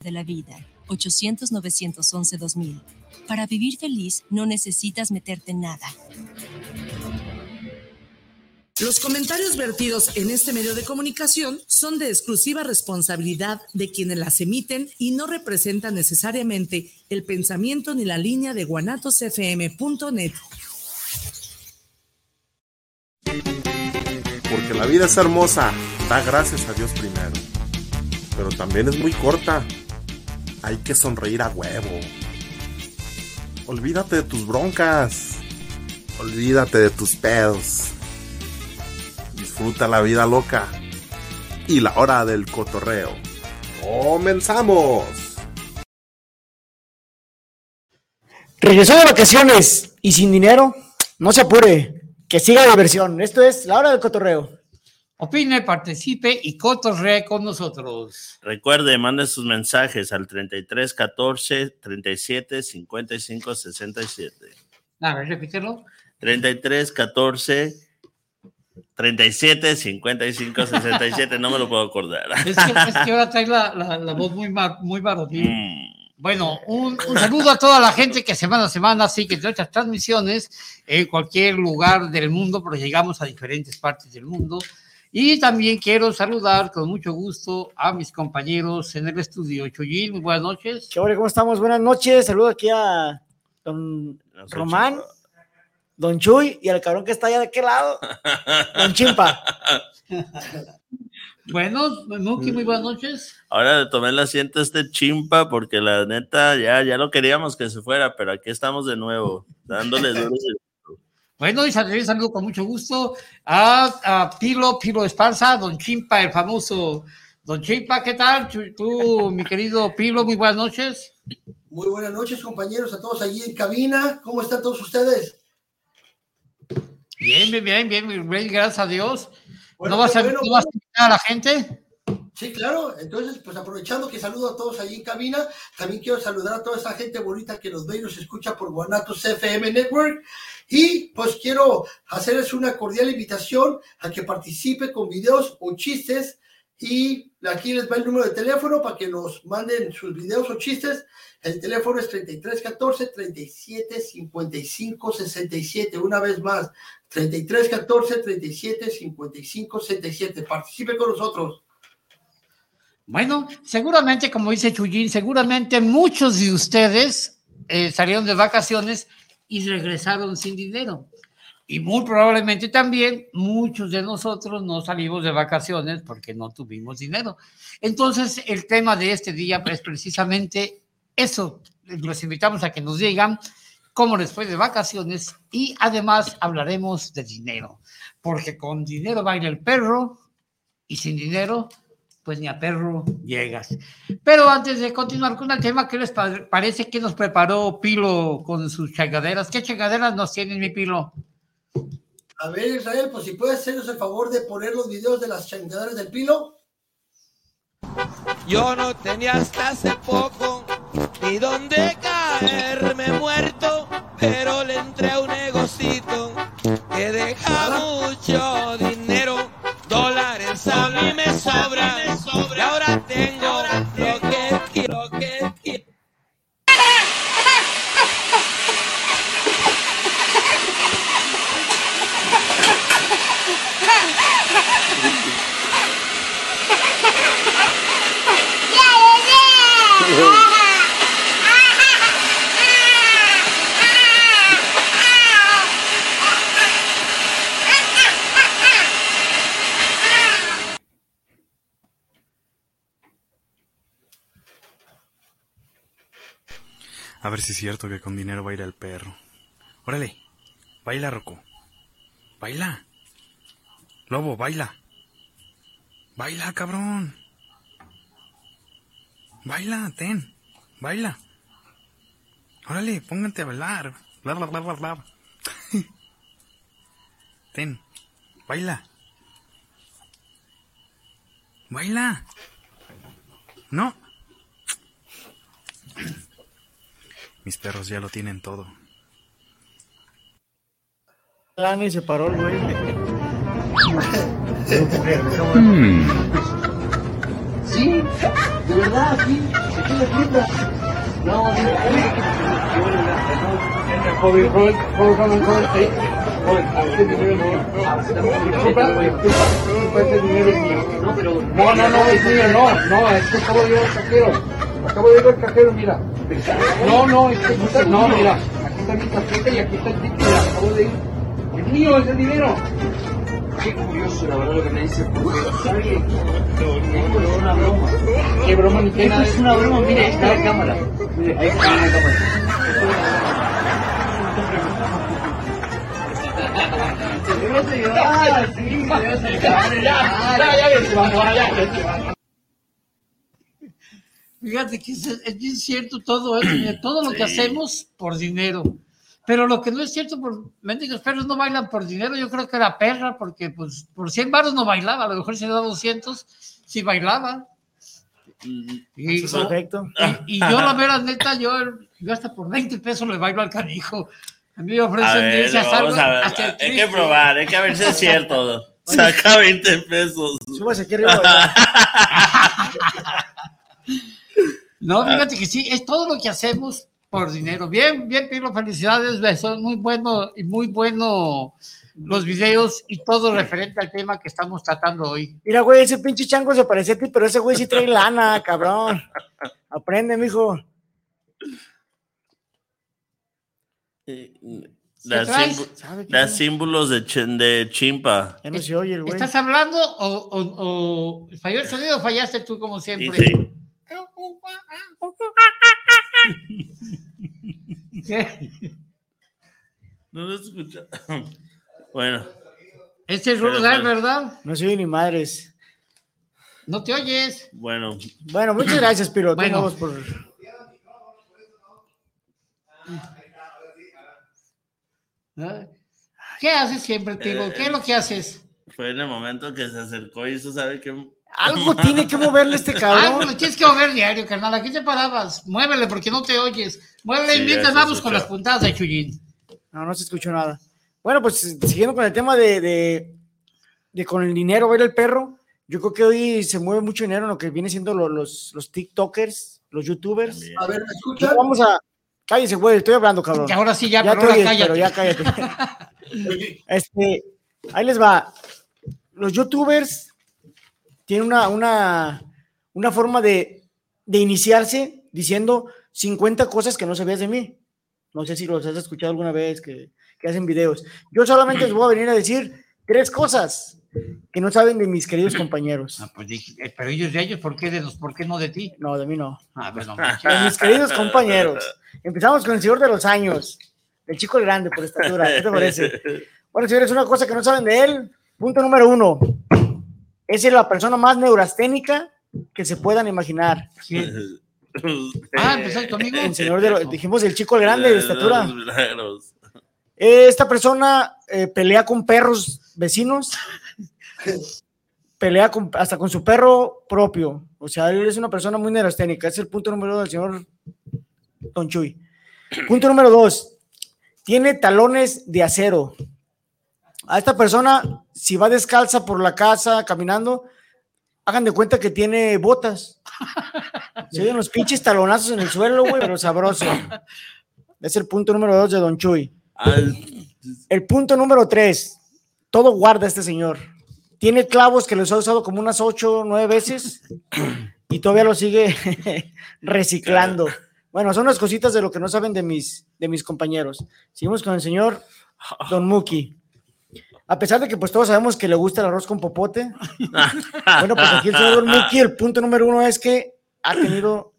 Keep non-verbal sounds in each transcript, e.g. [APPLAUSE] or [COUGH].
de la vida. 800-911-2000. Para vivir feliz no necesitas meterte en nada. Los comentarios vertidos en este medio de comunicación son de exclusiva responsabilidad de quienes las emiten y no representan necesariamente el pensamiento ni la línea de guanatosfm.net. Porque la vida es hermosa, da gracias a Dios primero. Pero también es muy corta. Hay que sonreír a huevo. Olvídate de tus broncas. Olvídate de tus pedos. Disfruta la vida loca. Y la hora del cotorreo. ¡Comenzamos! Regresó de vacaciones y sin dinero. No se apure. Que siga la diversión. Esto es la hora del cotorreo. Opine, participe y cotorree con nosotros. Recuerde, mande sus mensajes al 33 14 37 55 67. A ver, repítelo. 33 14 37 55 67. No me lo puedo acordar. [LAUGHS] Es que, es que ahora trae la, la, la voz muy, mar, muy varonil. Mm. Bueno, un, un saludo a toda la gente que semana a semana sigue nuestras transmisiones en cualquier lugar del mundo, pero llegamos a diferentes partes del mundo. Y también quiero saludar con mucho gusto a mis compañeros en el estudio. Chuyín, muy buenas noches. ¿Qué hora, ¿Cómo estamos? Buenas noches. Saludo aquí a don Román, don Chuy y al cabrón que está allá de aquel lado, don Chimpa. [LAUGHS] Bueno, Muki, muy buenas noches. Ahora le tomé el asiento a este chimpa porque la neta ya, ya lo queríamos que se fuera, pero aquí estamos de nuevo, dándole duro. Bueno, y también saludo con mucho gusto a, a Pilo, Pilo Esparza, don Chimpa, el famoso. Don Chimpa, ¿qué tal? Tú, mi querido Pilo, muy buenas noches. Muy buenas noches, compañeros, a todos allí en cabina. ¿Cómo están todos ustedes? Bien, bien, bien, bien, bien, gracias a Dios. Bueno, ¿No vas, a, qué bueno, ¿No vas a invitar a la gente? Sí, claro. Entonces, pues aprovechando que saludo a todos allí en cabina, también quiero saludar a toda esa gente bonita que nos ve y nos escucha por Guanatos FM Network. Y pues quiero hacerles una cordial invitación a que participe con videos o chistes. Y aquí les va el número de teléfono para que nos manden sus videos o chistes. El teléfono es 3314 37 55 67. Una vez más, 3314 37 55 67. Participe con nosotros. Bueno, seguramente, como dice Chuyín, seguramente muchos de ustedes eh, salieron de vacaciones y regresaron sin dinero. Y muy probablemente también muchos de nosotros no salimos de vacaciones porque no tuvimos dinero. Entonces, el tema de este día es precisamente eso. Los invitamos a que nos digan cómo les fue de vacaciones y además hablaremos de dinero. Porque con dinero baila el perro y sin dinero pues ni a perro llegas. Pero antes de continuar con el tema, ¿qué les pa- parece que nos preparó Pilo con sus changaderas? ¿Qué changaderas nos tienen, mi Pilo? A ver, Israel, pues si puedes hacernos el favor de poner los videos de las changaderas del pilo. Yo no tenía hasta hace poco ni dónde caerme cierto que con dinero va a ir el perro. Órale, baila, Rocco. Baila. Lobo, baila. Baila, cabrón. Baila, ten. Baila. Órale, póngate a bailar. Bla, bla, bla, bla, bla. [LAUGHS] ten. Baila. Baila. No. [CLEARS THROAT] Mis perros ya lo tienen todo. Se paró el güey. Sí, de verdad, sí. Aquí la tienda. No. No. No, no, no, es mío, no, no, es que acabo de ir al cajero. Acabo de ir al cajero, mira. No, no, es que aquí está, no, mira. Aquí está mi tarjeta y aquí está el ticket, mira, acabo de ir. Es mío ese dinero. Qué curioso, la verdad, lo que me dice, porque, ¿sabe qué? Esto es una broma. ¿Qué broma ni Esto es una broma, mire, ahí está la cámara. Mire, ahí está la cámara. Ah, sí, Fíjate que es, es bien cierto todo eso, mira, [CLEARS THROAT] todo lo que hacemos por dinero. Pero lo que no es cierto, por mendigos perros no bailan por dinero, yo creo que era perra, porque pues por 100 baros no bailaba, a lo mejor si le da 200, sí bailaba. Y, Perfecto. y, y yo la vera neta, yo, yo hasta por 20 pesos le bailo al canijo. A mí me A ofrecen ver, a vamos salvo a ver. hasta Hay que probar, hay que ver si es cierto. [LAUGHS] Saca 20 pesos. Súbase aquí arriba. [LAUGHS] No, fíjate que sí, es todo lo que hacemos por dinero. Bien, bien, Pilo, felicidades, son muy bueno y muy bueno los videos y todo referente al tema que estamos tratando hoy. Mira, güey, ese pinche chango se parece a ti, pero ese güey sí trae lana, [LAUGHS] cabrón. Aprende, mijo. Qué da sabe? símbolos de, ch- de chimpa. Ya no se oye el güey. ¿Estás hablando o, o- o falló el sonido o fallaste tú como siempre? sí. No lo escucha. [COUGHS] Bueno, Este es pero- ¿verdad? No se oye ni madres. No te oyes. bueno. Bueno, muchas gracias, Piro. Bueno. Por... ¿Ah? ¿Qué haces siempre, Pilo? ¿Qué es lo que haces? Fue en el momento que se acercó y eso sabe que. Algo tiene que moverle este cabrón. lo tienes que mover diario, carnal. Aquí te parabas. Muévele porque no te oyes. Muévele Sí, y mientras vamos con las puntadas de Chuyín. No, no se escuchó nada. Bueno, pues siguiendo con el tema de, de, de con el dinero, ver el perro, yo creo que hoy se mueve mucho dinero en lo que viene siendo lo- los, los TikTokers, los YouTubers. También. A ver, ¿me escuchan? Vamos a. Cállese, güey, estoy hablando, cabrón. Que ahora sí ya, ya pero te ahora oyes, cállate. pero ya cállate. [LAUGHS] Este, ahí les va. Los youtubers tienen una, una, una forma de, de iniciarse diciendo 50 cosas que no sabías de mí. No sé si los has escuchado alguna vez que, que hacen videos. Yo solamente les voy a venir a decir tres cosas que no saben de mis queridos compañeros. Ah, pues dije, eh, pero ellos de ellos, ¿por qué de los, por qué no de ti? No, de mí no. Ah, pues [LAUGHS] no. De mis queridos compañeros. Empezamos con el señor de los años, el chico grande por estatura. ¿Qué te parece? [LAUGHS] Bueno, señores, una cosa que no saben de él. Punto número uno. Es la persona más neurasténica que se puedan imaginar. [LAUGHS] Ah, empezaste conmigo. El señor de los, dijimos el chico grande de estatura. Esta persona eh, pelea con perros vecinos, pelea con- hasta con su perro propio. O sea, él es una persona muy neurasténica. Ese es el punto número uno del señor Don Chuy. Punto número dos. Tiene talones de acero. A esta persona, si va descalza por la casa caminando, hagan de cuenta que tiene botas. Se oyen los pinches talonazos en el suelo, güey, pero sabroso. Es el punto número dos de Don Chuy. El punto número tres, todo guarda este señor. Tiene clavos que los ha usado como unas ocho o nueve veces y todavía lo sigue [LAUGHS] reciclando. Bueno, son unas cositas de lo que no saben de mis, de mis compañeros. Seguimos con el señor Don Muki. A pesar de que pues todos sabemos que le gusta el arroz con popote. [LAUGHS] Bueno, pues aquí el señor Muki, el punto número uno es que ha tenido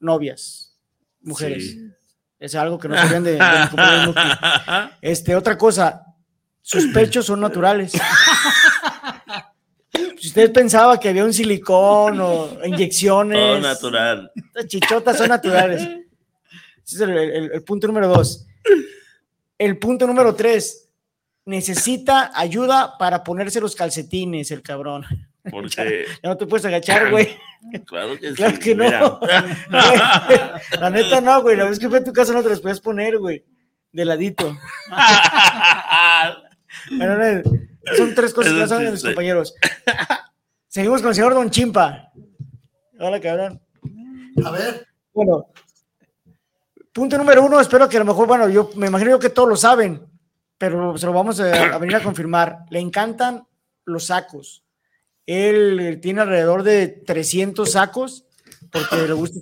novias, mujeres. Sí. Es algo que no sabían de, de mi compañero Muki. [LAUGHS] Este, otra cosa, sus pechos son naturales. [LAUGHS] Si usted pensaba que había un silicón o inyecciones, Todo natural. las chichotas son naturales. Ese es el, el- el punto número dos. El punto número tres, necesita ayuda para ponerse los calcetines, el cabrón. Porque, [LAUGHS] Ya no te puedes agachar, güey. claro que Claro sí. que no. [LAUGHS] La neta no, güey. La vez que fue a tu casa no te los podías poner, güey. De ladito. [LAUGHS] Bueno, no, son tres cosas que ya saben de mis compañeros. Seguimos con el señor Don Chimpa. Hola, cabrón. A ver. Bueno, punto número uno, espero que a lo mejor, bueno, yo me imagino yo que todos lo saben, pero se lo vamos a, a venir a confirmar. Le encantan los sacos. Él eh, tiene alrededor de 300 sacos porque le gusta,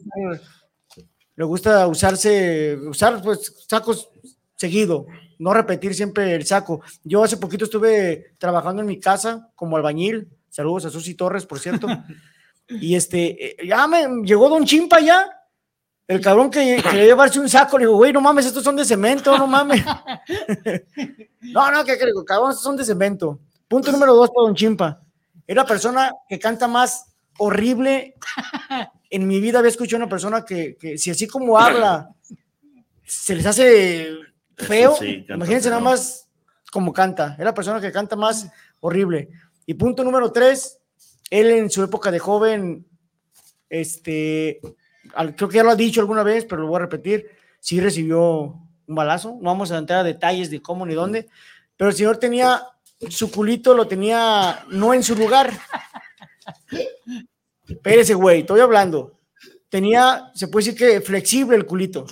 le gusta usarse, usar pues sacos seguido, no repetir siempre el saco. Yo hace poquito estuve trabajando en mi casa como albañil. Saludos a Susi Torres, por cierto. [LAUGHS] Y este, eh, ya me llegó Don Chimpa ya. El cabrón que quería llevarse un saco, le digo, güey, no mames, estos son de cemento, no mames. [LAUGHS] no, no, que creo, cabrón, estos son de cemento. Punto número dos para Don Chimpa. Es la persona que canta más horrible. En mi vida había escuchado a una persona que, que si así como habla, se les hace feo, Sí, imagínense nada más como canta. Es la persona que canta más horrible. Y punto número tres, él en su época de joven, este, creo que ya lo ha dicho alguna vez, pero lo voy a repetir, sí recibió un balazo. No vamos a entrar a detalles de cómo ni dónde, pero el señor tenía su culito, lo tenía no en su lugar. Espérese, güey, estoy hablando. Tenía, se puede decir que flexible el culito.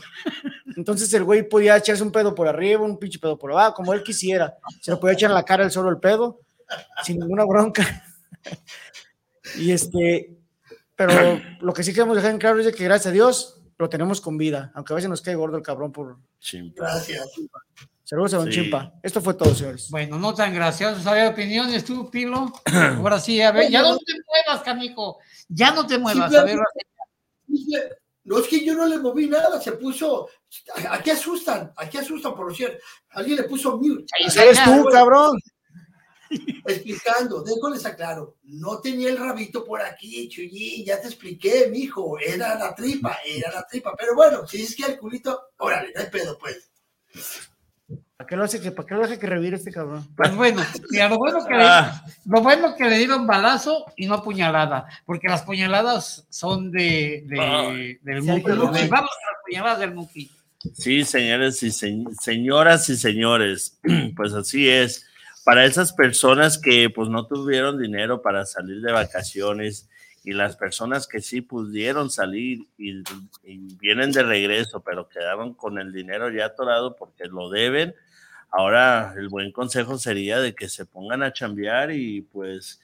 Entonces el güey podía echarse un pedo por arriba, un pinche pedo por abajo, como él quisiera. Se lo podía echar en la cara el solo el pedo, sin ninguna bronca. [LAUGHS] Y este, pero [CLEARS THROAT] lo que sí queremos dejar en claro es de que gracias a Dios lo tenemos con vida, aunque a veces nos cae gordo el cabrón por. Gracias. Saludos a Don Sí. Chimpa. Esto fue todo, señores. Bueno, no tan gracioso. ¿Había opiniones tú, Pilo? [CLEARS THROAT] Ahora sí, a ver, ya no te muevas, canijo. Ya no te muevas. A ver, Dice, No es que yo no le moví nada, se puso. Aquí asustan, aquí asustan, por cierto. Alguien le puso mute. Eres tú, cabrón. [LAUGHS] Explicando, déjoles aclaro. No tenía el rabito por aquí, Chuyín, ya te expliqué, mijo. Era la tripa, era la tripa. Pero bueno, si es que el culito, órale, no hay pedo, pues. ¿Para qué lo hace que, para qué lo hace que revire este cabrón? Pues bueno, mira, lo bueno que, le, Ah. lo bueno que le dieron balazo y no puñalada, porque las puñaladas son de, de- Muki. del Muki. Vamos a las puñaladas del Muki. Sí, señores y se- señoras y señores, [CLEARS THROAT] pues así es. Para esas personas que pues no tuvieron dinero para salir de vacaciones y las personas que sí pudieron salir y, y vienen de regreso, pero quedaron con el dinero ya atorado porque lo deben, ahora el buen consejo sería de que se pongan a chambear y pues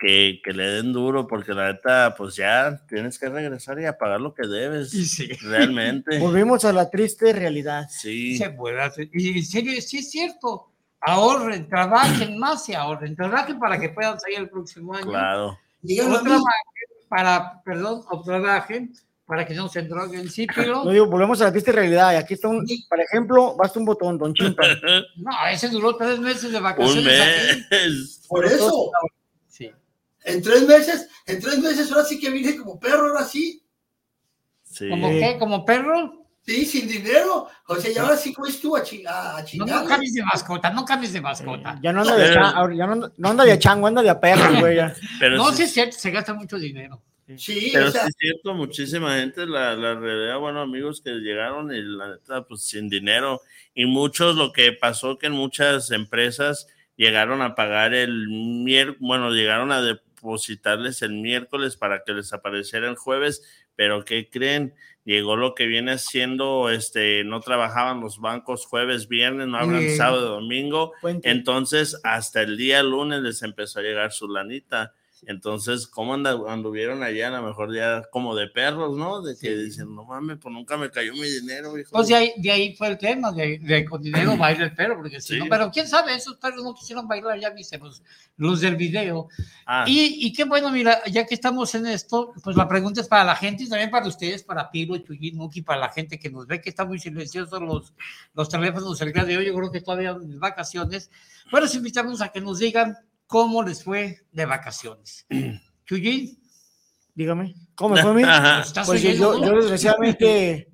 que, que le den duro, porque la neta, pues ya tienes que regresar y a pagar lo que debes. Realmente. [LAUGHS] Volvimos a la triste realidad. Sí. Se puede hacer. Y en serio, sí es cierto. Ahorren, trabajen más y ahorren. Trabajen para que puedan salir el próximo año. Claro. Díganlo O a mí. trabajen para, perdón, o trabajen para que no se droguen. Sí, pero No digo, volvemos a la triste realidad. Y aquí está un, por ejemplo, basta un botón, Don Chimpa. [LAUGHS] no, ese duró tres meses de vacaciones. Un aquí. mes. Por eso. Sí. En tres meses, en tres meses, ahora sí que vine como perro, ahora sí. Sí. ¿Como qué? ¿Como perro? Sí, sin dinero. O sea, y ahora sí fuiste tú a, chi- a, No, chingar. no cambies de mascota, no cambies de mascota. Ya no anda de, cha- ahora ya no, no anda de chango, anda de a perro, güey. ya. Pero no, sí- sí es cierto, se gasta mucho dinero. Sí, Pero o sea, sí es cierto, muchísima gente, la, la realidad, bueno, amigos que llegaron y la neta, pues sin dinero. Y muchos, lo que pasó que en muchas empresas llegaron a pagar el miércoles, bueno, llegaron a depositarles el miércoles para que les apareciera el jueves, pero ¿qué creen? Llegó lo que viene siendo, este, no trabajaban los bancos jueves, viernes, no hablan sábado, domingo. Entonces, hasta el día lunes les empezó a llegar su lanita. Entonces, ¿cómo anduvieron allá? A lo mejor ya como de perros, ¿no? De que dicen, no mames, pues nunca me cayó mi dinero, hijo. Pues de ahí, de ahí fue el tema, de, de con dinero [CLEARS THROAT] baila el perro, porque si Sí. no, pero quién sabe, esos perros no quisieron bailar, ya viste los, los del video. Ah. Y, y qué bueno, mira, ya que estamos en esto, pues la pregunta es para la gente y también para ustedes, para Pilo, Chuyín, Muki, para la gente que nos ve que está muy silenciosos los, los teléfonos el día de hoy, yo creo que todavía en vacaciones. Bueno, les invitamos a que nos digan cómo les fue de vacaciones. [CLEARS THROAT] Chuyín, Dígame. ¿Cómo me fue a mí? Ajá. ¿Estás Pues yo, oyendo, yo, desgraciadamente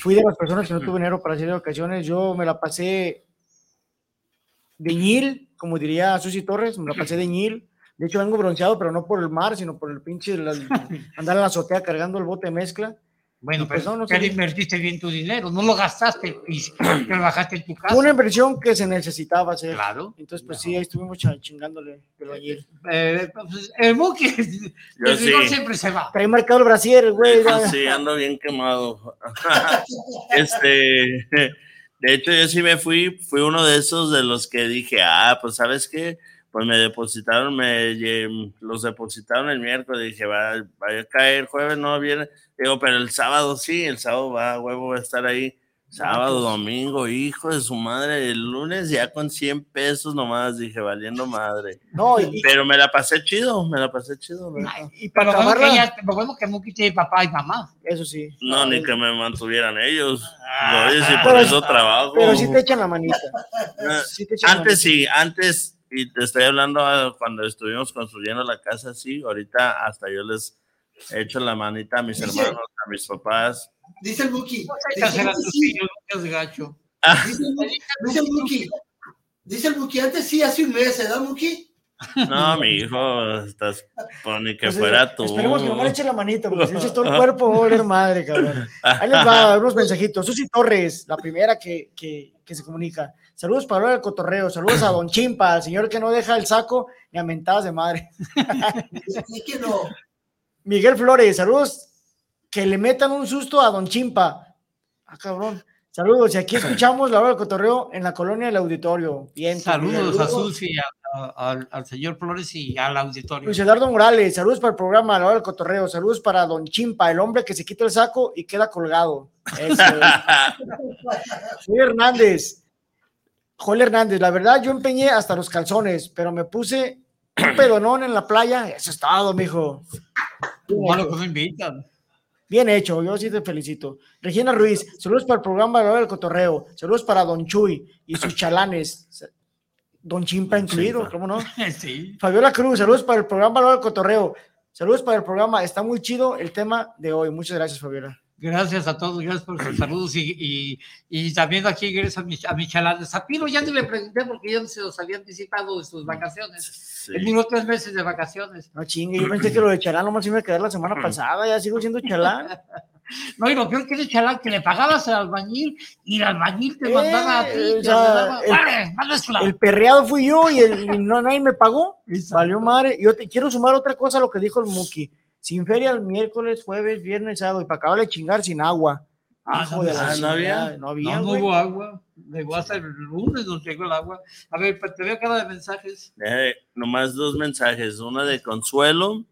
fui de las personas que no tuve dinero para salir de vacaciones. Yo me la pasé de ñil, como diría Susi Torres, me la pasé de ñil. De hecho, vengo bronceado, pero no por el mar, sino por el pinche la- andar en la azotea cargando el bote de mezcla. Bueno, Y pues pero, no, no pero sé. invertiste bien tu dinero, no lo gastaste y [CLEARS THROAT] te lo bajaste en tu casa. Una inversión que se necesitaba hacer. Claro. Entonces, pues sí, ahí estuvimos chingándole el albañil. Eh, pues, el buque, el sí. siempre se va. Trae marcado el brasier, güey. Ah, Sí, ando bien quemado. [LAUGHS] [LAUGHS] este, de hecho, yo sí me fui, fui uno de esos de los que dije, ah, pues sabes qué, pues me depositaron, me los depositaron el miércoles, dije, va, va a caer jueves, no viene, digo, pero el sábado sí, el sábado va, huevo, va a estar ahí. Sábado, domingo, hijo de su madre, el lunes ya con 100 pesos nomás, dije, valiendo madre. No, y, Pero me la pasé chido, me la pasé chido. ¿verdad? y para lo que acabarla, ella- lo bueno que Muki tiene papá y mamá. eso sí. No, ni que me mantuvieran ellos. Ah. Oye, si por Pero- eso trabajo. Pero sí te echan la manita. [LAUGHS] Sí te echan la Antes manita. sí, antes, y te estoy hablando ah, cuando estuvimos construyendo la casa, sí, ahorita hasta yo les he hecho la manita a mis Dice- hermanos, a mis papás. Dice el Buki. Dice, el Buki- dice el Buki. Dice el Buki, antes sí, hace un mes, ¿verdad, Buki? No, mi hijo, estás por ni que Pues, fuera tú. Esperemos que no me le eche la manita, porque si le echas todo el [LAUGHS] cuerpo, va a oler madre, cabrón. Ahí les va unos mensajitos. Susi Torres, la primera que, que, que se comunica. Saludos para hablar del cotorreo. Saludos a Don Chimpa, el señor que no deja el saco ni a mentadas de madre. [LAUGHS] Que no. Miguel Flores, saludos. Que le metan un susto a Don Chimpa. Ah, cabrón. Saludos. Y aquí escuchamos la hora del cotorreo en la colonia del auditorio. Bien. pues, Saludos a. Susi, a- a- al, al señor Flores y al auditorio. Luis Eduardo Morales, saludos para el programa, la hora del cotorreo, saludos para Don Chimpa, el hombre que se quita el saco y queda colgado. [LAUGHS] Joel Hernández, Joel Hernández, la verdad yo empeñé hasta los calzones, pero me puse un pedonón en la playa, eso es todo, mijo. Malo que no invitan. Bien hecho, yo sí te felicito. Regina Ruiz, saludos para el programa del cotorreo, saludos para Don Chuy y sus chalanes. Don Chimpa incluido, ¿cómo no? [LAUGHS] Sí. Fabiola Cruz, saludos para el programa Valor del Cotorreo. Saludos para el programa. Está muy chido el tema de hoy. Muchas gracias, Fabiola. Gracias a todos, gracias por sus saludos y, y, y también aquí gracias a mis, a mis chalanes. A Piro ya ni le pregunté porque ya se los habían anticipado de sus vacaciones. Sí. Él duró tres meses de vacaciones. No chingue, yo pensé que lo de Chalán nomás iba a quedar la semana pasada. Ya sigo siendo Chalán. [LAUGHS] No, y lo peor que es chalán, que le pagabas al albañil y el albañil te Eh, mandaba a ti. o te sea, mandaba, el- "Vale, vale, es claro". El perreado fui yo y, el, y no, nadie me pagó. Exacto. Valió madre. Yo te quiero sumar otra cosa a lo que dijo el Muki. Sin feria el miércoles, jueves, viernes, sábado. Y para acabar de chingar sin agua. Ah, no, de la ah, ¿no chingada, había? No había, No, no hubo agua. Llegó hasta el lunes, nos llegó el agua. A ver, te veo cara de mensajes. Eh, nomás dos mensajes. Una de Consuelo,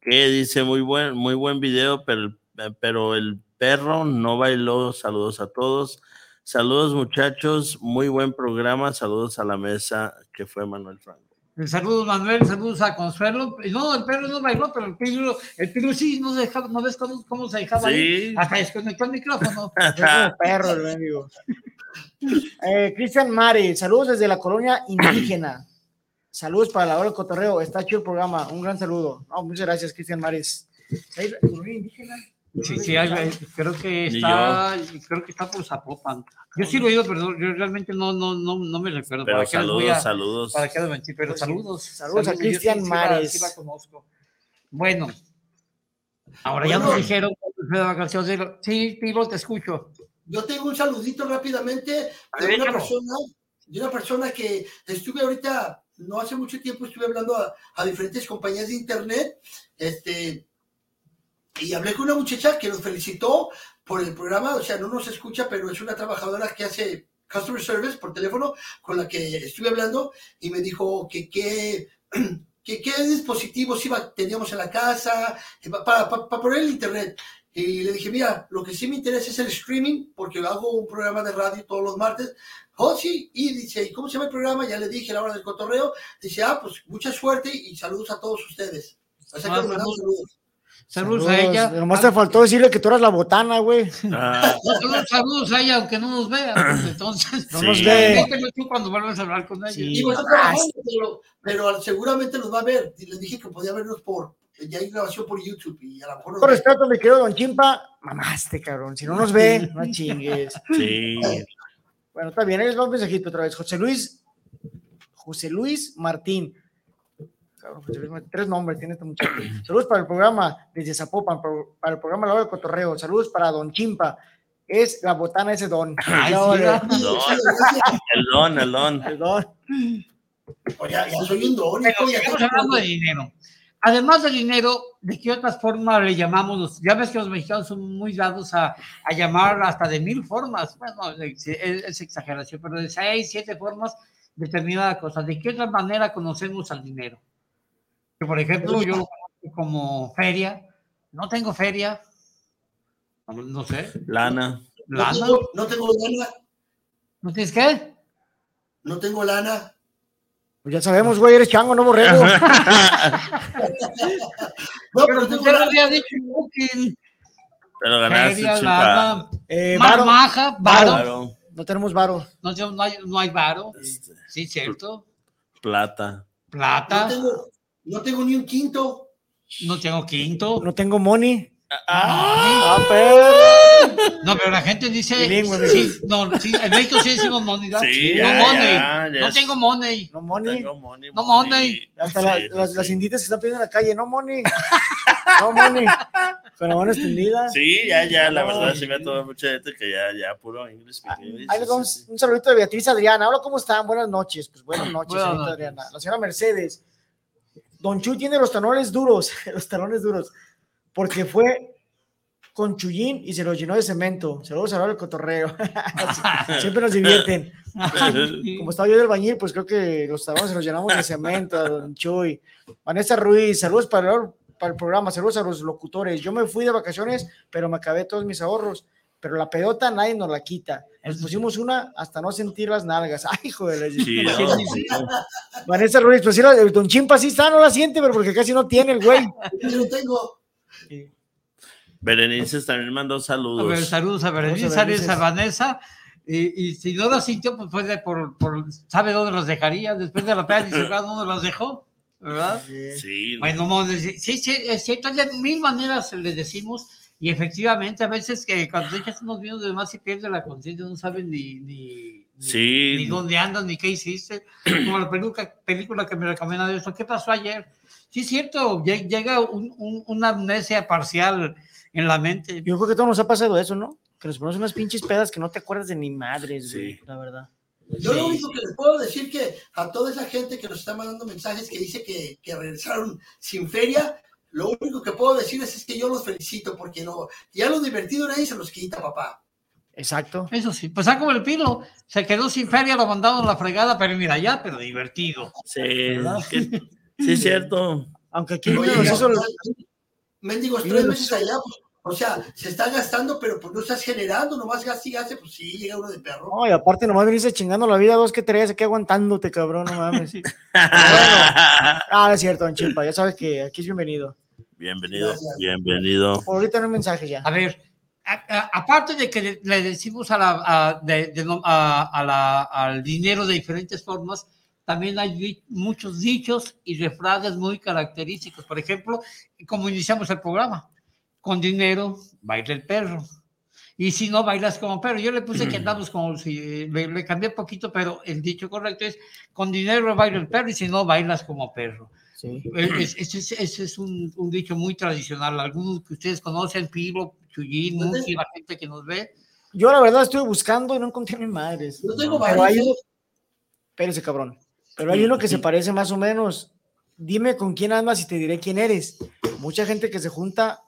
que dice muy buen, muy buen video, pero, pero el perro no bailó. Saludos a todos. Saludos muchachos, muy buen programa. Saludos a la mesa que fue Manuel Franco. Saludos Manuel, saludos a Consuelo. Y No, el perro no bailó, pero el perro, el perro sí no se dejaba, ¿no ves cómo, cómo se dejaba ahí? Sí. Hasta desconectó el micrófono. [LAUGHS] Es como perro el mendigo. Eh, Cristian Mare, saludos desde la colonia indígena. Saludos para la hora del cotorreo. Está chido el programa. Un gran saludo. No, muchas gracias, Cristian Mares. ¿Ahí la colonia indígena? Sí, sí, hay- creo que está, creo que está por Zapopan. Yo sí lo he oído, pero yo realmente no, no, no, no me recuerdo. Pero ¿Para qué les voy saludos, a- saludos. ¿Para qué les mentir? Pero Pues sí. saludos. Saludos a Cristian sí- sí la- Mares. sí la conozco. Bueno, ahora ya nos dijeron de vacaciones. Sí, Pilo, te escucho. Yo tengo un saludito rápidamente de ver, una persona, de una persona que estuve ahorita, no hace mucho tiempo, estuve hablando a, a diferentes compañías de internet, este, y hablé con una muchacha que nos felicitó por el programa, o sea, no nos escucha, pero es una trabajadora que hace customer service por teléfono, con la que estuve hablando, y me dijo que qué [CLEARS THROAT] que qué dispositivos iba, teníamos en la casa, eh, pa- para, para, para poner el internet. Y le dije, mira, lo que sí me interesa es el streaming, porque hago un programa de radio todos los martes. Oh, sí, y dice, ¿y cómo se llama el programa? Ya le dije la hora del cotorreo. Dice, ah, pues mucha suerte y saludos a todos ustedes. O sea que Ah, mandamos saludos. Saludos, a ella. Nomás te faltó decirle que tú eras la botana, güey. Ah, [LAUGHS] Saludos, saludos a ella, aunque no nos vea. pues, entonces, No Sí. nos ve. Cuando vuelvas a hablar con ella. Sí. Y pues pero, pero seguramente nos va a ver. Y le dije que podía vernos por, ya hay grabación por YouTube y a lo mejor ve. respeto, mi querido Don Chimpa, mamaste, cabrón. Si no nos ve, no chingues. sí. Bueno, está bien, ahí les va un mensajito otra vez. José Luis, José Luis Martín. Cabrón, Martínez, tres nombres tiene este muchacho. [CLEARS THROAT] Saludos para el programa desde Zapopan, para el programa La Hora del Cotorreo. Saludos para Don Chimpa. Es la botana ese don. Ay, Ya, sí, [LAUGHS] el don, el don. El don. Oye, ya soy un don. Pero estamos hablando de dinero. Además del dinero, ¿de qué otras formas le llamamos? los- Ya ves que los mexicanos son muy dados a, a llamar hasta de mil formas. Bueno, es, es exageración, pero de seis, siete formas determinada cosa. ¿De qué otra manera conocemos al dinero? Que, por ejemplo, yo lo conozco como feria. No tengo feria. No, no sé. Lana. No ¿Lana? tengo, no tengo lana, ¿No tienes qué? no tengo lana. Pues ya sabemos, güey, eres chango, no borrego. [LAUGHS] No, Pero tú ya lo lana. había dicho, Booking. Pero ganaste, lana, Eh, varo. marmaja, varo. Claro. No tenemos varo. No, no hay, no hay varo. Este, Sí, cierto. plata. No Plata. tengo, no tengo ni un quinto. No tengo quinto. No tengo money. Ah, Ah. No, pero la gente dice. Bilingüe, sí, no, sí, en México sí decimos money. Sí, no ya, money. ya, ya no tengo money. No money. Tengo money, No money. Hasta Sí, la- sí, las, inditas que están pidiendo en la calle, no money. No money. Con la mano extendida. Sí, ya, ya, la No, verdad, sí me ha tomado mucha gente que ya, ya, puro inglés. Ahí les damos un saludito de Beatriz Adriana. Hola, ¿cómo están? Buenas noches. Pues buenas noches, Buenas señorita noches. Adriana. La señora Mercedes. Don Chuy tiene los talones duros, [LAUGHS] los talones duros, porque fue con Chuyín y se los llenó de cemento. Saludos a del cotorreo. [LAUGHS] Siempre nos divierten. Como estaba yo del bañil, pues creo que los talones se los llenamos de cemento, a Don Chuy. Vanessa Ruiz, saludos para el, para el programa, saludos a los locutores. Yo me fui de vacaciones, pero me acabé todos mis ahorros. Pero la pedota nadie nos la quita. Nos pusimos una hasta no sentir las nalgas. [LAUGHS] Ay, hijo de la Sí, no, sí. Vanessa Ruiz, pues sí, la- el Don Chimpa sí está, no la siente, pero porque casi no tiene el güey. Yo no tengo. Berenice también mandó A ver, saludos. saludos a Berenice, saludos a Vanessa. Y, y si no la sintió, pues fue de por, por. ¿Sabe dónde los dejaría? Después de la peda, dice, "Ah, ¿dónde los dejó? ¿Verdad? Sí, Bueno, mo- sí, sí, sí, es cierto, de mil maneras le decimos, y efectivamente a veces que cuando echas unos vinos de más y pierdes la conciencia, no saben ni, ni, ni- Sí. ni dónde andas, ni qué hiciste, como la peluca- película que me recomienda de eso, ¿qué pasó ayer? Sí, es cierto, lle- llega un- un- una amnesia parcial en la mente. Yo creo que a todos nos ha pasado eso, ¿no? Que nos ponemos unas pinches pedas que no te acuerdas de ni madres, güey, Sí. la verdad. Yo lo único que les puedo decir que a toda esa gente que nos está mandando mensajes que dice que, que regresaron sin feria, lo único que puedo decirles es que yo los felicito porque no, ya lo divertido nadie se los quita, papá. Exacto. Eso sí, pues ah, como el pilo, se quedó sin feria, lo mandaron a la fregada, pero mira, ya, pero divertido. Sí, que- sí, es cierto. Aunque aquí Oye, hizo- mendigos tres meses allá, pues, o sea, se está gastando, pero pues no estás generando, nomás gas y gaste, pues sí, llega uno de perro. No, y aparte nomás venirse chingando la vida dos que tres, aquí aguantándote, cabrón, no mames. [LAUGHS] Ah, no es cierto, Don Chimpa, ya sabes que aquí es bienvenido. Bienvenido, Gracias. bienvenido. Por ahorita no hay mensaje ya. A ver, a- a- aparte de que le, le decimos a la, a- de- de no- a- a la- al dinero de diferentes formas, también hay muchos dichos y refranes muy característicos. Por ejemplo, como iniciamos el programa, con dinero baila el perro. Y si no bailas como perro, yo le puse que andamos como si le, le cambié poquito, pero el dicho correcto es con dinero baila el perro y si no bailas como perro. Sí. Es- Ese es, un, un dicho muy tradicional. Algunos que ustedes conocen, Pilo, Chuyín, Muki, la gente que nos ve. Yo la verdad estuve buscando y no encontré ni madres. Yo tengo Pero hay ¿eh? uno, espérese cabrón, pero hay uno que se parece más o menos. Dime con quién andas y te diré quién eres. Mucha gente que se junta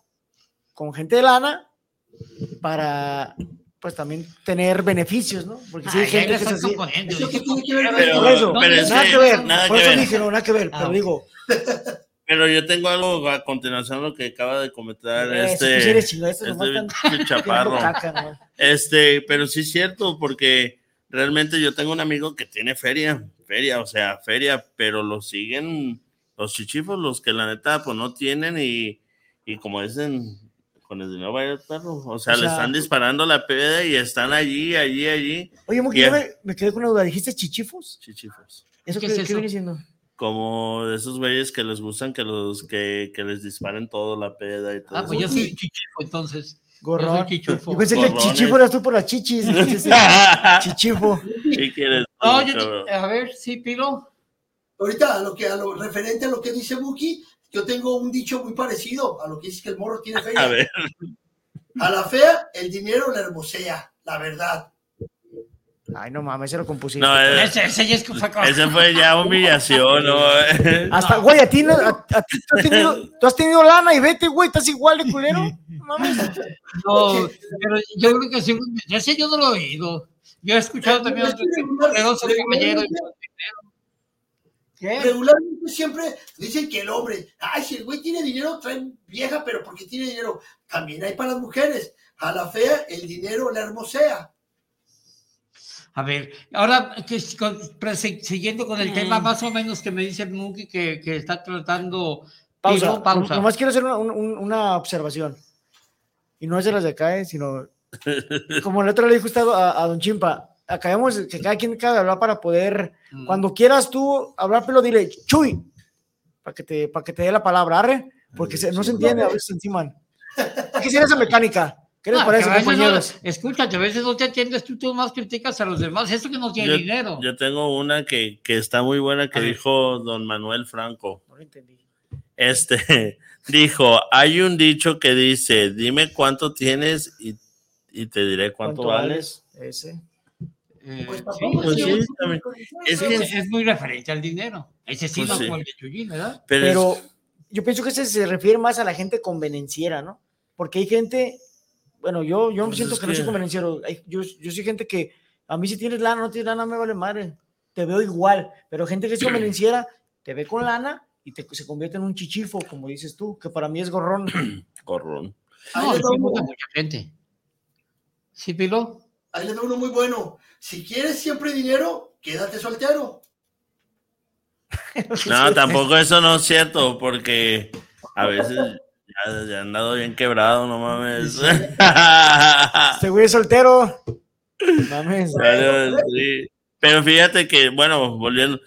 con gente de lana para pues también tener beneficios, ¿no? Porque sí hay Ay, gente que componiendo, Eso que tiene que ver Pero- eso, No, pero es nada que- ver, nada por que eso ver. dije, no, nada que ver, Ah, pero ok. digo, Pero yo tengo algo a continuación lo que acaba de comentar eh, si este, este [LAUGHS] chaparro. tirando caca, ¿no? Este, pero sí es cierto, porque realmente yo tengo un amigo que tiene feria, feria, o sea, feria, pero lo siguen los chichifos, los que la neta pues no tienen y, y como dicen, con el dinero va a ir el perro, o sea, O le sea- están disparando la peda y están allí, allí, allí, Oye, yo me, me quedé con una duda, ¿dijiste chichifos? chichifos. ¿Eso ¿Qué qué, es qué eso? viene siendo? Como de esos güeyes que les gustan que los que, que les disparen todo la peda y todo Ah, pues eso. yo soy chichifo, entonces. Gorrón. Yo. Yo pensé que Gorrones. chichifo eras tú por las chichis. [LAUGHS] Chichifo. ¿Qué quieres? No, tú, yo- cabrón? a ver, sí, Pilo. ahorita a lo que a lo referente a lo que dice Buki, yo tengo un dicho muy parecido a lo que dice que el morro tiene feria. [LAUGHS] A ver. A la fea, el dinero la hermosea, la verdad. Ay, no mames, se lo compusiste. No, eh, Ese, ese ya es que fue como- ese fue ya humillación, ¿no? [LAUGHS] Hasta, güey, a ti, no- a, a ti tú, has tenido, tú has tenido lana y vete, güey, estás igual de culero. No mames. No, pero yo creo que sí, ese yo no lo he oído. Yo he escuchado también caballeros. ¿Qué? Regularmente siempre dicen que el hombre, ay, si el güey tiene dinero, trae vieja, pero porque tiene dinero. También hay para las mujeres. A la fea, el dinero la hermosea. A ver, ahora que s- con- pre- se- siguiendo con el tema más o menos que me dice el Muki que, que está tratando. Pausa. Digo, pausa. Nomás quiero hacer una, un- una observación. Y no es de las de acá, eh, sino. [LAUGHS] Como el otro le dijo usted a, a Don Chimpa, acabemos que cada quien cabe hablar para poder. Mm. Cuando quieras tú hablar, pero dile, Chuy, para que te, para que te dé la palabra, arre, porque se- no se entiende, a veces se enciman. Hay que hacer esa mecánica. ¿Qué les Ah, parece, veces no- compañeros? escúchate, a veces no te atiendes, tú, tú más criticas a los demás. Eso que no tiene Yo, dinero. yo tengo una que, que está muy buena que dijo don Manuel Franco. No lo entendí. Este [LAUGHS] dijo: Hay un dicho que dice: Dime cuánto tienes y, y te diré cuánto, vales. Ese. Eh, Pues sí, Pues sí. Es sí, que es, es muy referente al dinero. Ese sí Pues no el de Chuyín, ¿verdad? Pero, Pero es- yo pienso que ese se refiere más a la gente convenenciera, ¿no? Porque hay gente, bueno, yo, yo Pues siento es que, no soy convenenciero. Hay- yo, yo soy gente que a mí si tienes lana, no tienes lana, me vale madre. Te veo igual, pero gente que es [CLEARS THROAT] convenenciera te ve con lana y te, se convierte en un chichifo, como dices tú, que para mí es gorrón. [CLEARS THROAT] corrón. Ahí No, mucha gente. ¿Sí, Pilo? Ahí les da uno muy bueno. Si quieres siempre dinero, quédate soltero. [LAUGHS] No, tampoco eso no es cierto, porque a veces ya, ya he andado bien quebrado, no mames. Este [LAUGHS] güey soltero. Mames. Pero, sí. Pero fíjate que, bueno, volviendo,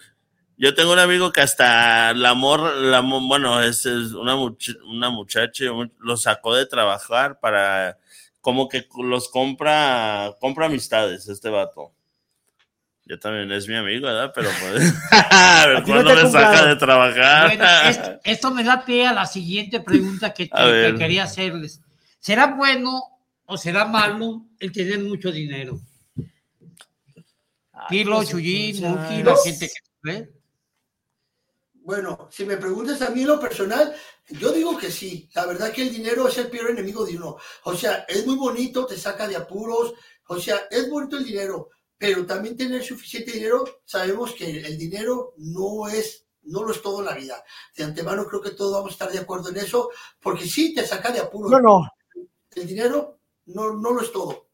yo tengo un amigo que hasta la amor, la, bueno, es, es una, much- una muchacha, un- lo sacó de trabajar para, como que los compra, compra amistades, este vato. Yo también es mi amigo, ¿verdad? Pero pues, [LAUGHS] a ver no cuándo me saca de trabajar. Bueno, esto, [LAUGHS] esto me da pie a la siguiente pregunta que, quería hacerles. ¿Será bueno o será malo el tener mucho dinero? Pilo, pues, Chuyín, Muki, la gente que ve. Bueno, si me preguntas a mí en lo personal, yo digo que sí. La verdad que el dinero es el peor enemigo de uno. O sea, es muy bonito, te saca de apuros. O sea, es bonito el dinero, pero también tener suficiente dinero, sabemos que el dinero no es, no lo es todo en la vida. De antemano creo que todos vamos a estar de acuerdo en eso, porque sí te saca de apuros. Yo no, El dinero no, no lo es todo.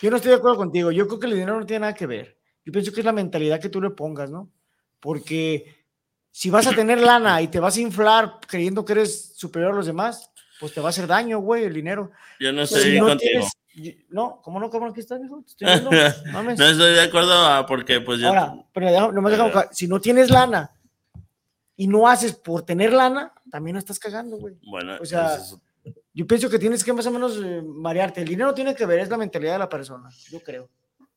yo no estoy de acuerdo contigo. Yo creo que el dinero no tiene nada que ver. Yo pienso que es la mentalidad que tú le pongas, ¿no? Porque si vas a tener lana y te vas a inflar creyendo que eres superior a los demás, pues te va a hacer daño, güey, el dinero. Yo no Si estoy no contigo. tienes- no, ¿cómo no? ¿Cómo no? Aquí estás, hijo? Te estoy viendo. [LAUGHS] Mames. no estoy de acuerdo ah, porque pues yo... Ahora, pero deja- nomás aclarar, si no tienes lana y no haces por tener lana, también la estás cagando, güey. bueno, o sea, es- Yo pienso que tienes que más o menos eh, marearte. El dinero tiene que ver, es la mentalidad de la persona, yo creo.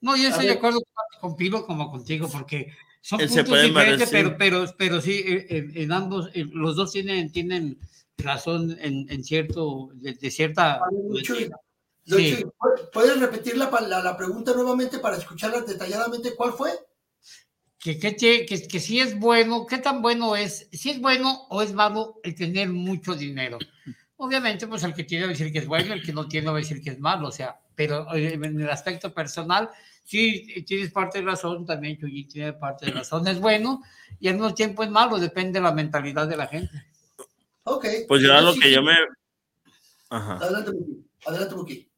No, yo estoy de acuerdo con- Pilo como contigo, porque son se puntos diferentes, pero, pero, pero sí, eh, eh, en ambos, eh, los dos tienen, tienen razón en, en cierto, de, de cierta... Don Sí. ¿puedes repetir la, la, la pregunta nuevamente para escucharla detalladamente? ¿Cuál fue? que, que, que, que, que si es bueno, qué tan bueno es, si es bueno o es malo el tener mucho dinero. Obviamente, pues el que tiene va a decir que es bueno, el que no tiene va a decir que es malo, o sea, pero en el aspecto personal, sí tienes parte de razón, también Chuyi tiene parte de razón, es bueno y al mismo tiempo es malo, depende de la mentalidad de la gente. Ok. Pues yo a lo que yo me... Ajá. Adelante, Buki. Adelante, Buki.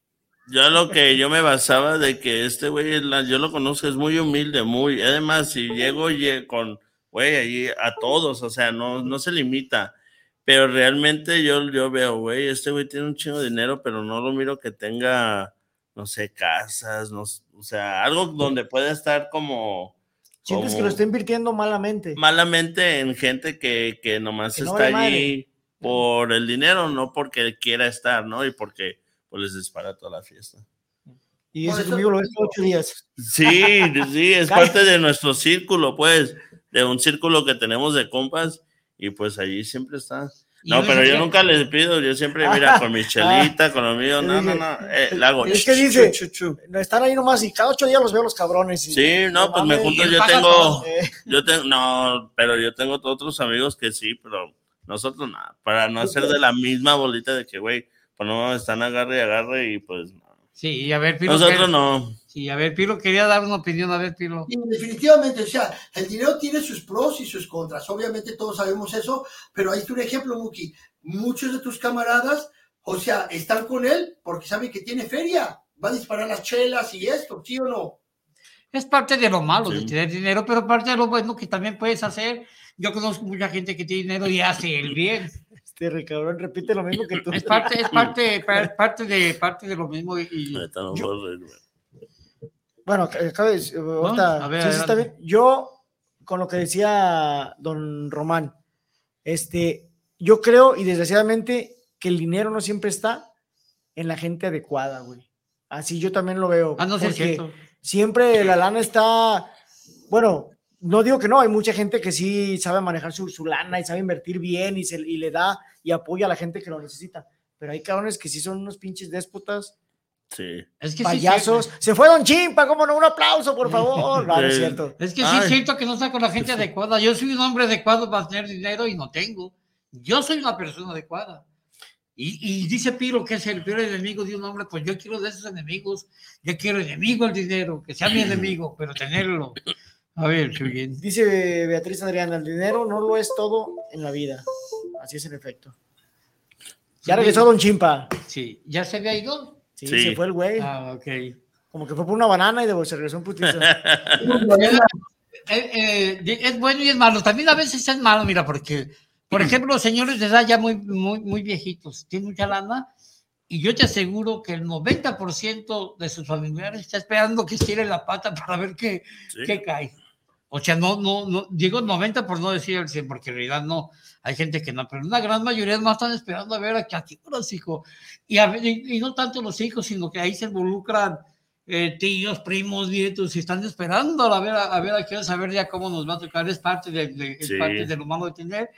Yo a lo que yo me basaba de que este güey, la- yo lo conozco, es muy humilde, muy... Además, si llego lle- con, güey, ahí a todos, o sea, no, no se limita. Pero realmente yo, yo veo, güey, este güey tiene un chingo de dinero, pero no lo miro que tenga, no sé, casas, no, o sea, algo donde pueda estar como... Sientes que lo está invirtiendo malamente. malamente en gente que, que nomás Que no está vale madre. allí por el dinero, no porque quiera estar, ¿no? Y porque pues les dispara toda la fiesta. Y ese conmigo lo ves todos ocho días. Sí, [LAUGHS] sí, es parte de nuestro círculo, pues. de un círculo que tenemos de compas y pues allí siempre está. No, pero yo nunca les pido, yo siempre, mira, con mi chelita, con lo mío, no, no, no, eh, le hago Es que dice, están ahí nomás y cada ocho días los veo los cabrones. y- Sí, no, pues me junto, yo tengo. Eh, [LAUGHS] yo tengo, no, pero yo tengo otros amigos que sí, pero nosotros nada, para no hacer de la misma bolita de que, güey, pues no, están agarre y agarre y pues no. Sí, y a ver, Pilo. Nosotros ¿qué- no. Sí, a ver, Pilo, quería dar una opinión, a ver, Pilo. Sí, definitivamente, o sea, el dinero tiene sus pros y sus contras. Obviamente todos sabemos eso, pero ahí está un ejemplo, Muki. Muchos de tus camaradas, o sea, están con él porque saben que tiene feria. Va a disparar las chelas y esto, ¿sí o no? Es parte de lo malo de tener dinero, pero parte de lo bueno que también puedes hacer. Yo conozco mucha gente que tiene dinero y hace el bien. Este cabrón repite lo mismo que tú. Es parte, es parte, pa- parte de, parte de lo mismo. Y. Bueno, acaba de- ahorita, a ver, sí, sí, está bien. Yo, con lo que decía don Román, este, yo creo y desgraciadamente que el dinero no siempre está en la gente adecuada, güey. Así yo también lo veo. Ah, no, sí es cierto. siempre la lana está, bueno, no digo que no, hay mucha gente que sí sabe manejar su, su lana y sabe invertir bien y, se, y le da y apoya a la gente que lo necesita. Pero hay cabrones que sí son unos pinches déspotas Sí. Es que sí payasos. Se fue Don Chimpa, cómo no, un aplauso, por favor. No, no es Sí. cierto. Es que sí Ay. es cierto que no está con la gente [LAUGHS] adecuada. Yo soy un hombre adecuado para tener dinero y no tengo. Yo soy una persona adecuada. Y, y dice Piro que es el peor enemigo de un hombre, pues yo quiero de esos enemigos. Yo quiero enemigo al dinero, que sea mi enemigo, pero tenerlo. A ver, Chuyín. Dice Beatriz Adriana, el dinero no lo es todo en la vida. Así es en efecto. Ya regresó Don Chimpa. Sí, ¿ya se había ido? Sí, Sí. se fue el güey. Ah, ok. Eh, Como que fue por una banana y de se regresó un putizo. [LAUGHS] eh, es bueno y es malo. También a veces es malo, mira, porque, por ejemplo, los señores de edad ya muy, muy, muy viejitos, tienen mucha lana, y yo te aseguro que el 90% de sus familiares está esperando que estire la pata para ver qué, Sí. qué cae. O sea, no, no, no, digo 90 por no decir el 100, porque en realidad no, hay gente que no, pero una gran mayoría más están esperando a ver a qué a qué horas, hijo. Y, a ver- y, y no tanto los hijos, sino que ahí se involucran eh, tíos, primos, nietos, y están esperando a ver a, a ver a qué hora saber ya cómo nos va a tocar. Es parte de, de- es Sí. parte de lo malo de tener,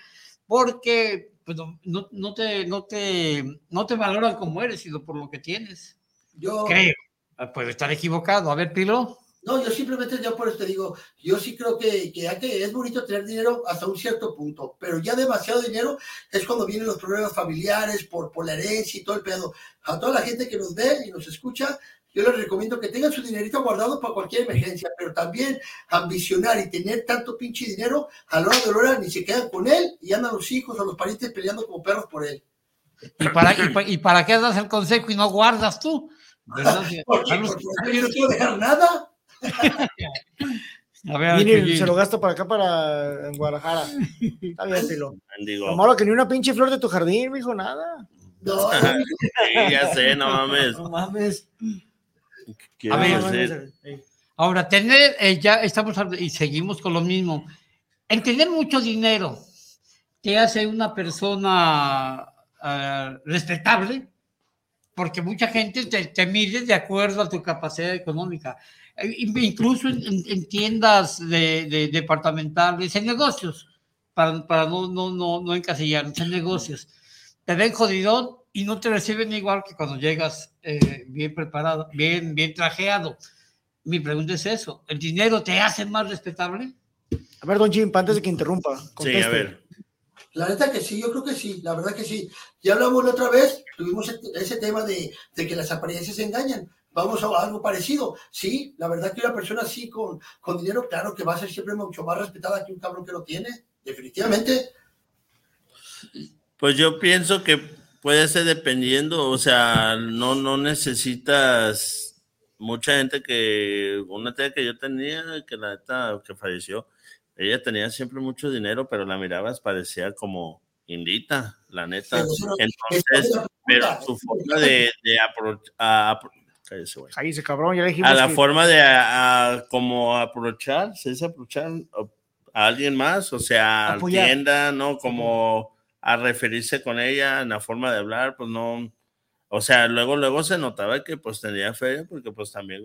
porque pues, no, no- no te, no, te, no te valoran como eres, sino por lo que tienes. Yo, Creo. Ah, Puede estar equivocado. A ver, Pilo. No, yo simplemente, yo por eso te digo, yo sí creo que, que, hay que es bonito tener dinero hasta un cierto punto, pero ya demasiado dinero es cuando vienen los problemas familiares por, por la herencia y todo el pedo. A toda la gente que nos ve y nos escucha, yo les recomiendo que tengan su dinerito guardado para cualquier emergencia, pero también ambicionar y tener tanto pinche dinero, a la hora de la hora ni se quedan con él y andan los hijos o los parientes peleando como perros por él. ¿Y para, y, pa- y para qué das el consejo y no guardas tú? ¿Verdad? [LAUGHS] Porque, porque no quiero dejar nada. A ver, Chuyín. se lo gasta para acá, para en Guadalajara. Está bien, Pilo. Lo malo que ni una pinche flor de tu jardín, mijo, nada. No, [LAUGHS] Sí, ya sé, no mames. No mames. ¿Qué A ver. Ahora, tener, eh, ya estamos y seguimos con lo mismo. El tener mucho dinero te hace una persona ah, respetable, porque mucha gente te, te mide de acuerdo a tu capacidad económica. Eh, in- Incluso en, en- en tiendas de, de- departamentales, en negocios, para, para no, no, no, no encasillarnos, en negocios. Te ven jodidón y no te reciben igual que cuando llegas eh, bien preparado, bien, bien trajeado. Mi pregunta es eso, ¿el dinero te hace más respetable? A ver, Don Chimpa, antes de que interrumpa. Sí, conteste. a ver. La neta que sí, yo creo que sí, la verdad que sí. Ya hablamos la otra vez, tuvimos ese- ese tema de, de que las apariencias engañan. Vamos a algo parecido. Sí, la verdad que una persona así con, con dinero, claro que va a ser siempre mucho más respetada que un cabrón que lo tiene. Definitivamente. Pues yo pienso que puede ser dependiendo, o sea, no, no necesitas mucha gente que, una tía que yo tenía, que la neta, que falleció, ella tenía siempre mucho dinero, pero la mirabas, parecía como indita, la neta. Entonces, pero su forma de, de apro- a- güey. Ahí cabrón, ya le dijimos. a la que- forma de a- a como aprovechar, se dice aprovechar a alguien más, o sea, Apoyar. tienda, ¿no? Como a referirse con ella en la forma de hablar, pues no, o sea, luego, luego se notaba que pues tenía fe, porque pues también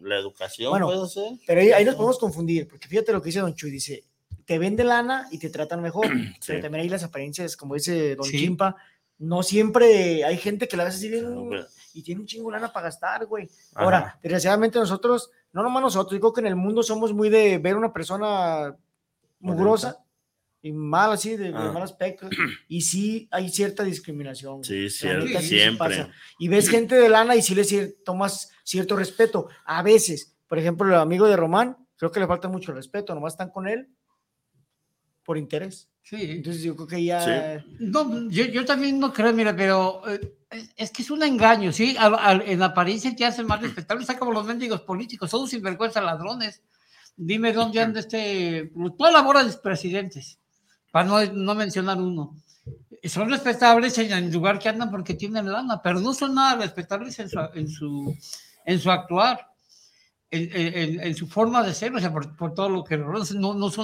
la educación Bueno, puede ser. Pero ahí, ahí nos podemos confundir, porque fíjate lo que dice Don Chuy, dice, te vende lana y te tratan mejor. [CLEARS THROAT] Pero también hay las apariencias, como dice Don Sí. Chimpa, no siempre hay gente que la ves así bien güey. Y tiene un chingo lana para gastar, güey. Ajá. Ahora, desgraciadamente nosotros, no nomás nosotros, digo que en el mundo somos muy de ver una persona mugrosa y mal así, de, de Ah. mal aspecto, [CLEARS THROAT] y sí hay cierta discriminación. Sí, La cier- neta, sí se siempre. Y ves gente de lana y sí le tomas cierto respeto. A veces, por ejemplo, el amigo de Román, creo que le falta mucho respeto, nomás están con él por interés. Sí. Entonces yo creo que ya... No, yo, yo también no creo, mira, pero eh, es, que es un engaño, ¿sí? Al- al- en apariencia te hacen más respetable, está como los mendigos políticos, todos sinvergüenza ladrones. Dime dónde anda este, toda la bola de presidentes, para no, no mencionar uno. Son respetables en el lugar que andan porque tienen lana, pero no son nada respetables en su, en su, en su actuar. En, en- en su forma de ser, o sea, por, por todo lo que no, no son,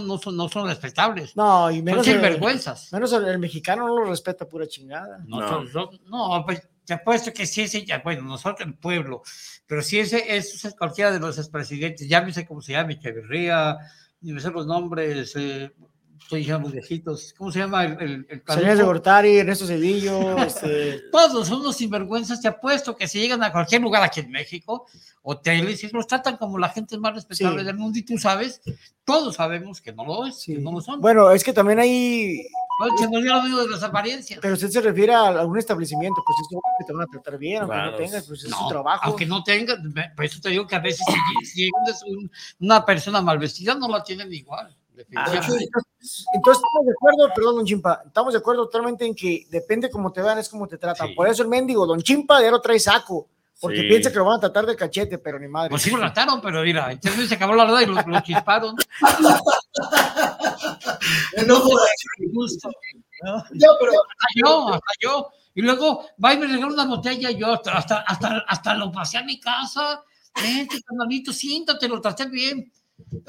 no son, no son, respetables. No, y menos son el- sinvergüenzas. Menos el, el mexicano no lo respeta pura chingada. No, no. no, pues te apuesto que si ese, ya, bueno, nosotros el pueblo, pero si ese es, es cualquiera de los expresidentes, llámese como se llama, Echeverría, ni me sé los nombres, eh, estoy diciendo los viejitos, ¿cómo se llama el, el, el Salinas de? Gortari, Ernesto Cedillo, [LAUGHS] este, Todos son unos sinvergüenzas, te apuesto que si llegan a cualquier lugar aquí en México, hoteles, y los tratan como la gente más respetable Sí. del mundo, y tú sabes, todos sabemos que no lo es, que no lo son. Bueno, es que también hay. Se me olvidó lo mismo de las apariencias. Pero usted se refiere a algún establecimiento, pues es que te van a tratar bien, aunque Claro. no tengas, pues es No, su trabajo. Aunque no tenga, por eso te digo que a veces si, si es un- una persona mal vestida no la tienen igual. Ah. Entonces estamos de acuerdo, perdón, don Chimpa, estamos de acuerdo totalmente en que depende cómo te vean, es como te tratan. Por eso el mendigo, don Chimpa, ya lo trae saco, porque Sí. piensa que lo van a tratar de cachete, pero ni madre. Pues sí lo trataron, pero mira, entonces se acabó la verdad y lo, lo chisparon. [LAUGHS] No jodas. Justo. Ya, pero- Hasta yo, hasta yo. Y luego va y me regaló una botella y yo hasta, hasta, hasta, hasta lo pasé a mi casa. Vente, carnalito, siéntate, lo traté bien.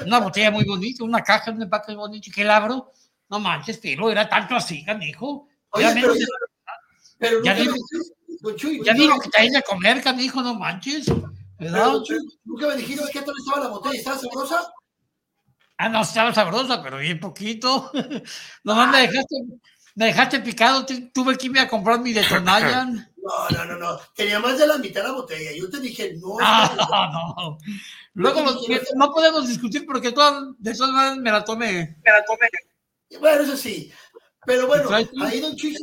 Una botella muy bonita, una caja, un empaque muy bonito. ¿Y que la abro? No manches, pero era tanto así, canijo. Oye, Ya pero, pero ya Chuy, Ya digo que traes de comer, canijo, no manches. pero, ¿Verdad? Chuy, nunca me dijiste qué tal estaba la botella, ¿estaba sabrosa? Ah, no, estaba sabrosa, pero bien poquito. [LAUGHS] Nomás me dejaste, me dejaste picado, tu- tuve que irme a comprar mi [COUGHS] de Tonayan. No, no, no, no. Tenía más de la mitad de la botella. Yo te dije, no. [LAUGHS] Ah, no. Luego los- no podemos discutir porque todas, de todas maneras me la tomé. Me la tomé. Bueno, eso sí. Pero bueno, ahí, don Chuy,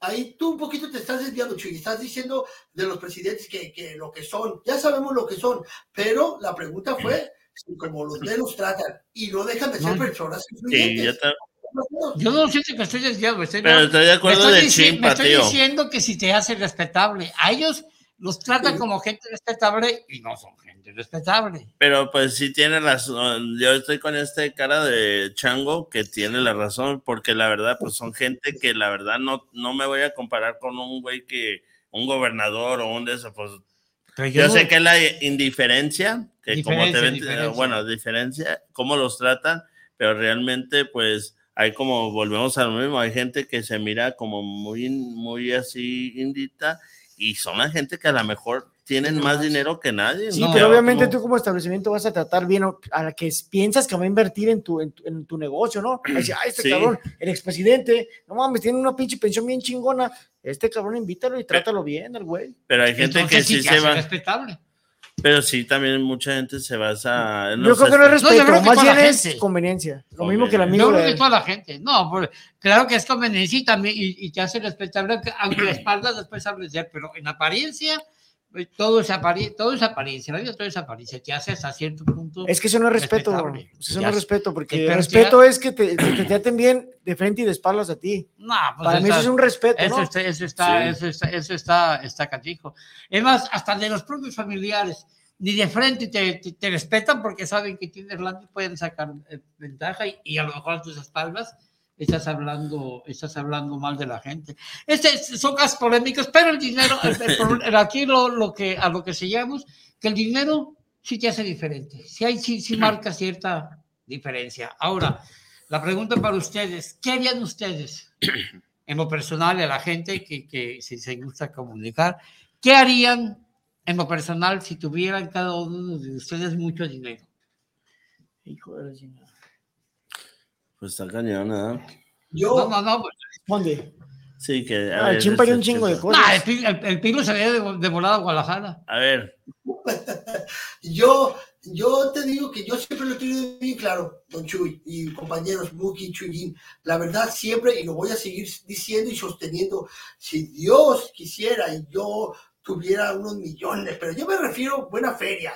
ahí tú un poquito te estás desviando, Chuy. Estás diciendo de los presidentes que, que lo que son. Ya sabemos lo que son. Pero la pregunta fue si como los de los tratan y no dejan de ser No. personas Sí, influyentes. yo te- Yo no siento que estoy desviado. Estoy, Pero estoy de acuerdo estoy de Chimpa, Me estoy tío. diciendo que si te hace respetable, a ellos los tratan como gente respetable y no son gente respetable. Pero pues sí tiene razón. Yo estoy con este cara de chango que tiene la razón, porque la verdad, pues son gente que la verdad no, no me voy a comparar con un güey que, un gobernador o un de esos, pues. Pero yo yo no- sé que la indiferencia, que como te Diferencia, ven, diferencia. bueno, diferencia, cómo los tratan, pero realmente, pues, hay como, volvemos a lo mismo, hay gente que se mira como muy, muy así indita, y son la gente que a lo mejor tienen más dinero que nadie. Sí, ¿no? pero obviamente Como- tú como establecimiento vas a tratar bien a la que piensas que va a invertir en tu, en tu, en tu negocio, ¿no? [CLEARS THROAT] Ay, este Sí. cabrón, el expresidente, no mames, tiene una pinche pensión bien chingona. Este cabrón invítalo y trátalo bien, el güey. Pero hay gente Entonces que sí se va. respetable. Pero sí, también mucha gente se basa en Yo creo que no es No, respeto, creo que más toda bien la es gente. conveniencia. Lo mismo que el Conveniencia. amigo Yo creo de que toda la gente. No, por- claro que es conveniencia y también y, y te hace respetable, aunque- la [CLEARS THROAT] espalda después hables de él, pero en apariencia, todo es, apari- todo es apariencia, la vida todo es apariencia, te hace hasta cierto punto. Es que eso no es respeto, eso no es respeto, porque el respeto es que te, que te traten bien de frente y de espaldas a ti. No, pues Para mí está- eso es un respeto, Eso ¿no? está, eso está, Sí. eso está, eso está, está catijo. Es más, hasta de los propios familiares, ni de frente te, te, te respetan porque saben que tienes lana y pueden sacar eh, ventaja y, y a lo mejor a tus espaldas estás hablando, estás hablando mal de la gente. Este, son casos polémicos, pero el dinero, el- el aquí lo, que, a lo que se que el dinero sí te hace diferente, sí, hay, sí, marca cierta diferencia. Ahora, la pregunta para ustedes, ¿qué harían ustedes en lo personal a la gente que, se gusta comunicar, ¿qué harían en lo personal si tuvieran cada uno de ustedes mucho dinero? Hijo de la. Pues está cañón, ¿verdad? Yo, No, no, no. pues, ¿Dónde? Sí, que. a Ah, el ver, chimpa un chingo de cosas. nah, el, pi- el, el Pilo se volada a Guadalajara. A ver, [LAUGHS] yo, yo te digo que yo siempre lo he tenido bien claro, don Chuy y compañeros Muki, Chuyín. La verdad, siempre, y lo voy a seguir diciendo y sosteniendo, si Dios quisiera y yo tuviera unos millones, pero yo me refiero a buena feria.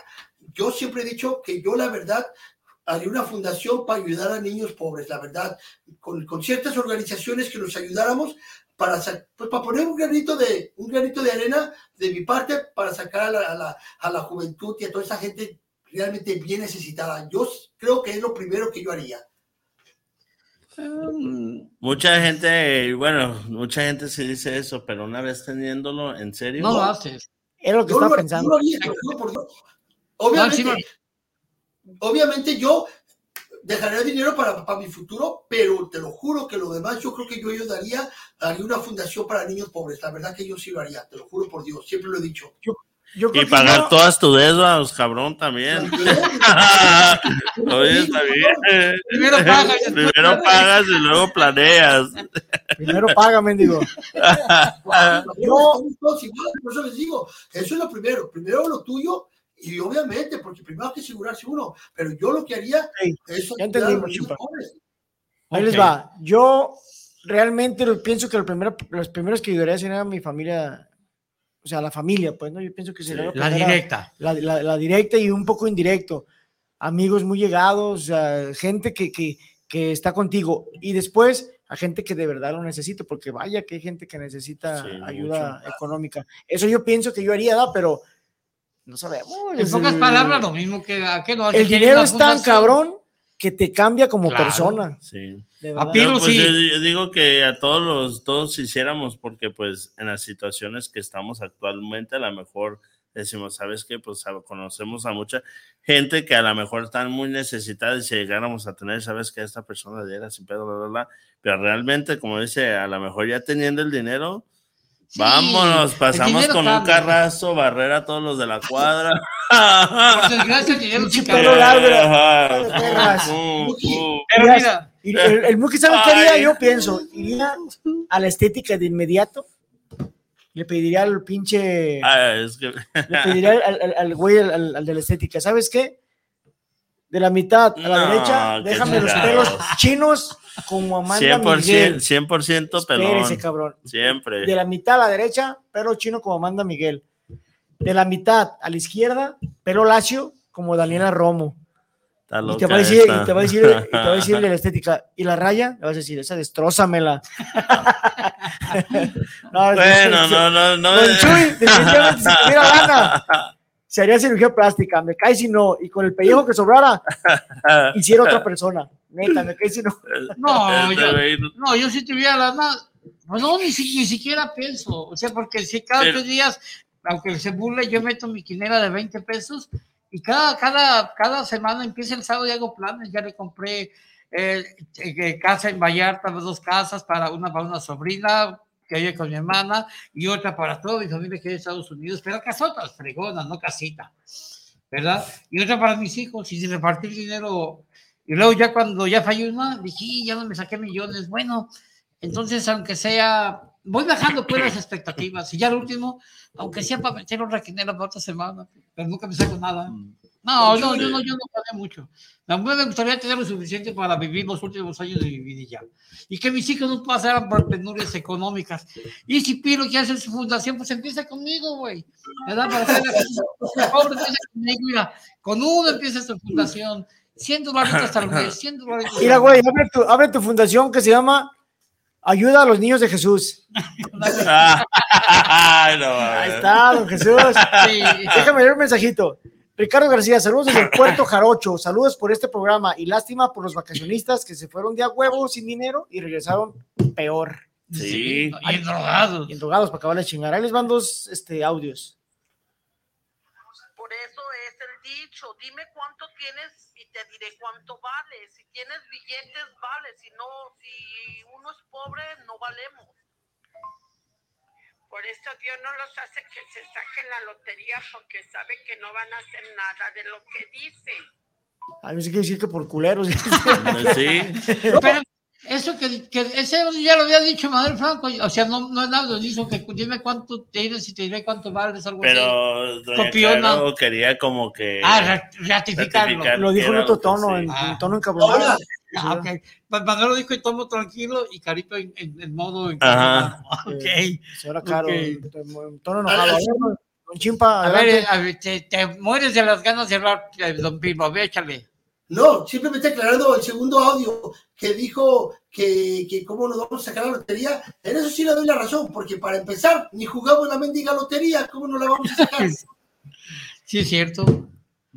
Yo siempre he dicho que yo, la verdad, haría una fundación para ayudar a niños pobres, la verdad, con, con ciertas organizaciones que nos ayudáramos para, pues, para poner un granito de un granito de arena de mi parte para sacar a la, a la, a la juventud y a toda esa gente realmente bien necesitada. Yo creo que es lo primero que yo haría. mucha gente, bueno, mucha gente sí dice eso, pero una vez teniéndolo en serio. No lo haces. Era lo que Yo estaba lo- pensando. lo haría, por. Obviamente, No, sí, obviamente yo dejaría dinero para, para mi futuro, pero te lo juro que lo demás yo creo que yo ayudaría, haría una fundación para niños pobres. La verdad que yo sí lo haría, te lo juro por Dios, siempre lo he dicho. Yo creo Y que pagar yo- todas tus deudas, cabrón, también. [LAUGHS] Oye, está bien. Primero pagas [LAUGHS] Primero pagas y luego planeas. Primero paga, mendigo. [LAUGHS] Yo, todos igual, por eso les digo, eso es lo primero, primero lo tuyo y obviamente, porque primero hay que asegurarse uno, pero yo lo que haría Ey, es ya entendimos. Ahí les Ok. va. Yo realmente lo- pienso que lo primero, los primeros que ayudaría sería mi familia, o sea, la familia, pues, ¿no? Yo pienso que sería La primera- directa. La, la- la directa y un poco indirecto. Amigos muy llegados, o sea, gente que, que, que está contigo. Y después a gente que de verdad lo necesita, porque vaya que hay gente que necesita Sí, ayuda económica. Eso yo pienso que yo haría, ¿no? Pero no sabemos. En pocas el- palabras, lo mismo que a que no El dinero es tan cabrón que te cambia como Claro. persona. Sí. de A pues sí. yo, yo digo que a todos los, todos hiciéramos, porque pues en las situaciones que estamos actualmente, a lo mejor decimos, ¿sabes qué? Pues conocemos a mucha gente que a lo mejor están muy necesitadas y si llegáramos a tener, ¿sabes qué? Esta persona diera sin pedo, bla, bla, bla. Pero realmente, como dice, a lo mejor ya teniendo el dinero, Sí, vámonos, pasamos con un carrazo, barrera a todos los de la cuadra. Por desgracia, Pinche cambia. pelo largo. Pero Mira, el, el Muki, ¿sabe qué haría? Yo pienso, iría a la estética de inmediato. Le pediría al pinche. Ah, es que... Le pediría al, al- al güey, al, al- al de la estética, ¿sabes qué? De la mitad a la No, derecha, déjame los pelos chinos como Amanda 100%, Miguel. 100% pelón. Espérese, cabrón. Siempre. De la mitad a la derecha, pelo chino como Amanda Miguel. De la mitad a la izquierda, pelo lacio como Daniela Romo. Y te, va a decir, y te va a decir, y te va a decir de la [LAUGHS] estética. ¿Y la raya? Le vas a decir, esa destrózamela. [LAUGHS] [LAUGHS] no, Bueno, no, no, no. Don Chuy, definitivamente, lana, se haría cirugía plástica. Me cae si no. Y con el pellejo que sobrara, [LAUGHS] hiciera otra persona. Neta, me cae si no. no, [LAUGHS] yo, no, yo si tuviera lana, pues no, ni, si- ni siquiera pienso. O sea, porque si cada tres días, aunque se burle, yo meto mi quinera de 20 pesos y cada, cada, cada semana empieza el sábado y hago planes. Ya le compré eh, eh, casa en Vallarta, dos casas, para una para una sobrina que vive con mi hermana y otra para toda mi familia que vive en Estados Unidos, pero casotas fregonas, no casita, ¿verdad? Y otra para mis hijos y repartir dinero. Y luego ya cuando ya falló una, dije, "Y, ya no me saqué millones. Bueno, entonces aunque sea, voy bajando pues las expectativas. Y ya el último, aunque sea para meter una quinera para otra semana, pero nunca me saco nada. No, no, yo no, yo no gané mucho. A mí me gustaría tener lo suficiente para vivir los últimos años de mi vida y ya. Y que mis hijos no pasaran por penurias económicas. Y si Piro quiere hacer su fundación, pues empieza conmigo, güey. ¿Verdad? Para hacer la empieza conmigo, mira. Con uno empieza su fundación. 100 dolaritos al mes, 100 dolaritos. Mira, güey, abre tu, abre tu fundación que se llama Ayuda a los Niños de Jesús. [LAUGHS] No, Ahí está, don Jesús. Sí. Déjame leer un mensajito. Ricardo García, saludos desde [LAUGHS] Puerto Jarocho, saludos por este programa y lástima por los vacacionistas que se fueron de a huevo sin dinero y regresaron peor. Sí. Y drogados. Y drogados para acabar de chingar. Ahí les van dos este, audios. Por eso es el dicho, dime cuánto tienes y te diré cuánto vale. Si tienes billetes, vale. Si no, si uno es pobre, no valemos. Por eso Dios no los hace que se saquen la lotería porque sabe que no van a hacer nada de lo que dicen. A mí sí que decir que por culeros. [LAUGHS] Sí. Pero eso que, que ese ya lo había dicho Manuel Franco, o sea, no, no es nada, dijo que dime cuánto tienes y te diré cuánto vales, algo así. Pero Copiona. Caro quería como que. Ah, ra- ratificarlo. ratificar Lo dijo en otro que tono, sí. en, Ah. en tono encabronado. Ah, ok. Pues Manuel lo dijo en tono tranquilo y Carito en, en, en modo Ajá. Ok. Señora Caro, Ok. en tono enojado. A ver, Chimpa, A ver, adelante. a ver, te, te mueres de las ganas de hablar, eh, don ver, échale. No, simplemente aclarando el segundo audio que dijo que, que cómo nos vamos a sacar la lotería. En eso sí le doy la razón, porque para empezar, ni jugamos la mendiga lotería, ¿cómo nos la vamos a sacar? [LAUGHS] Sí, es cierto.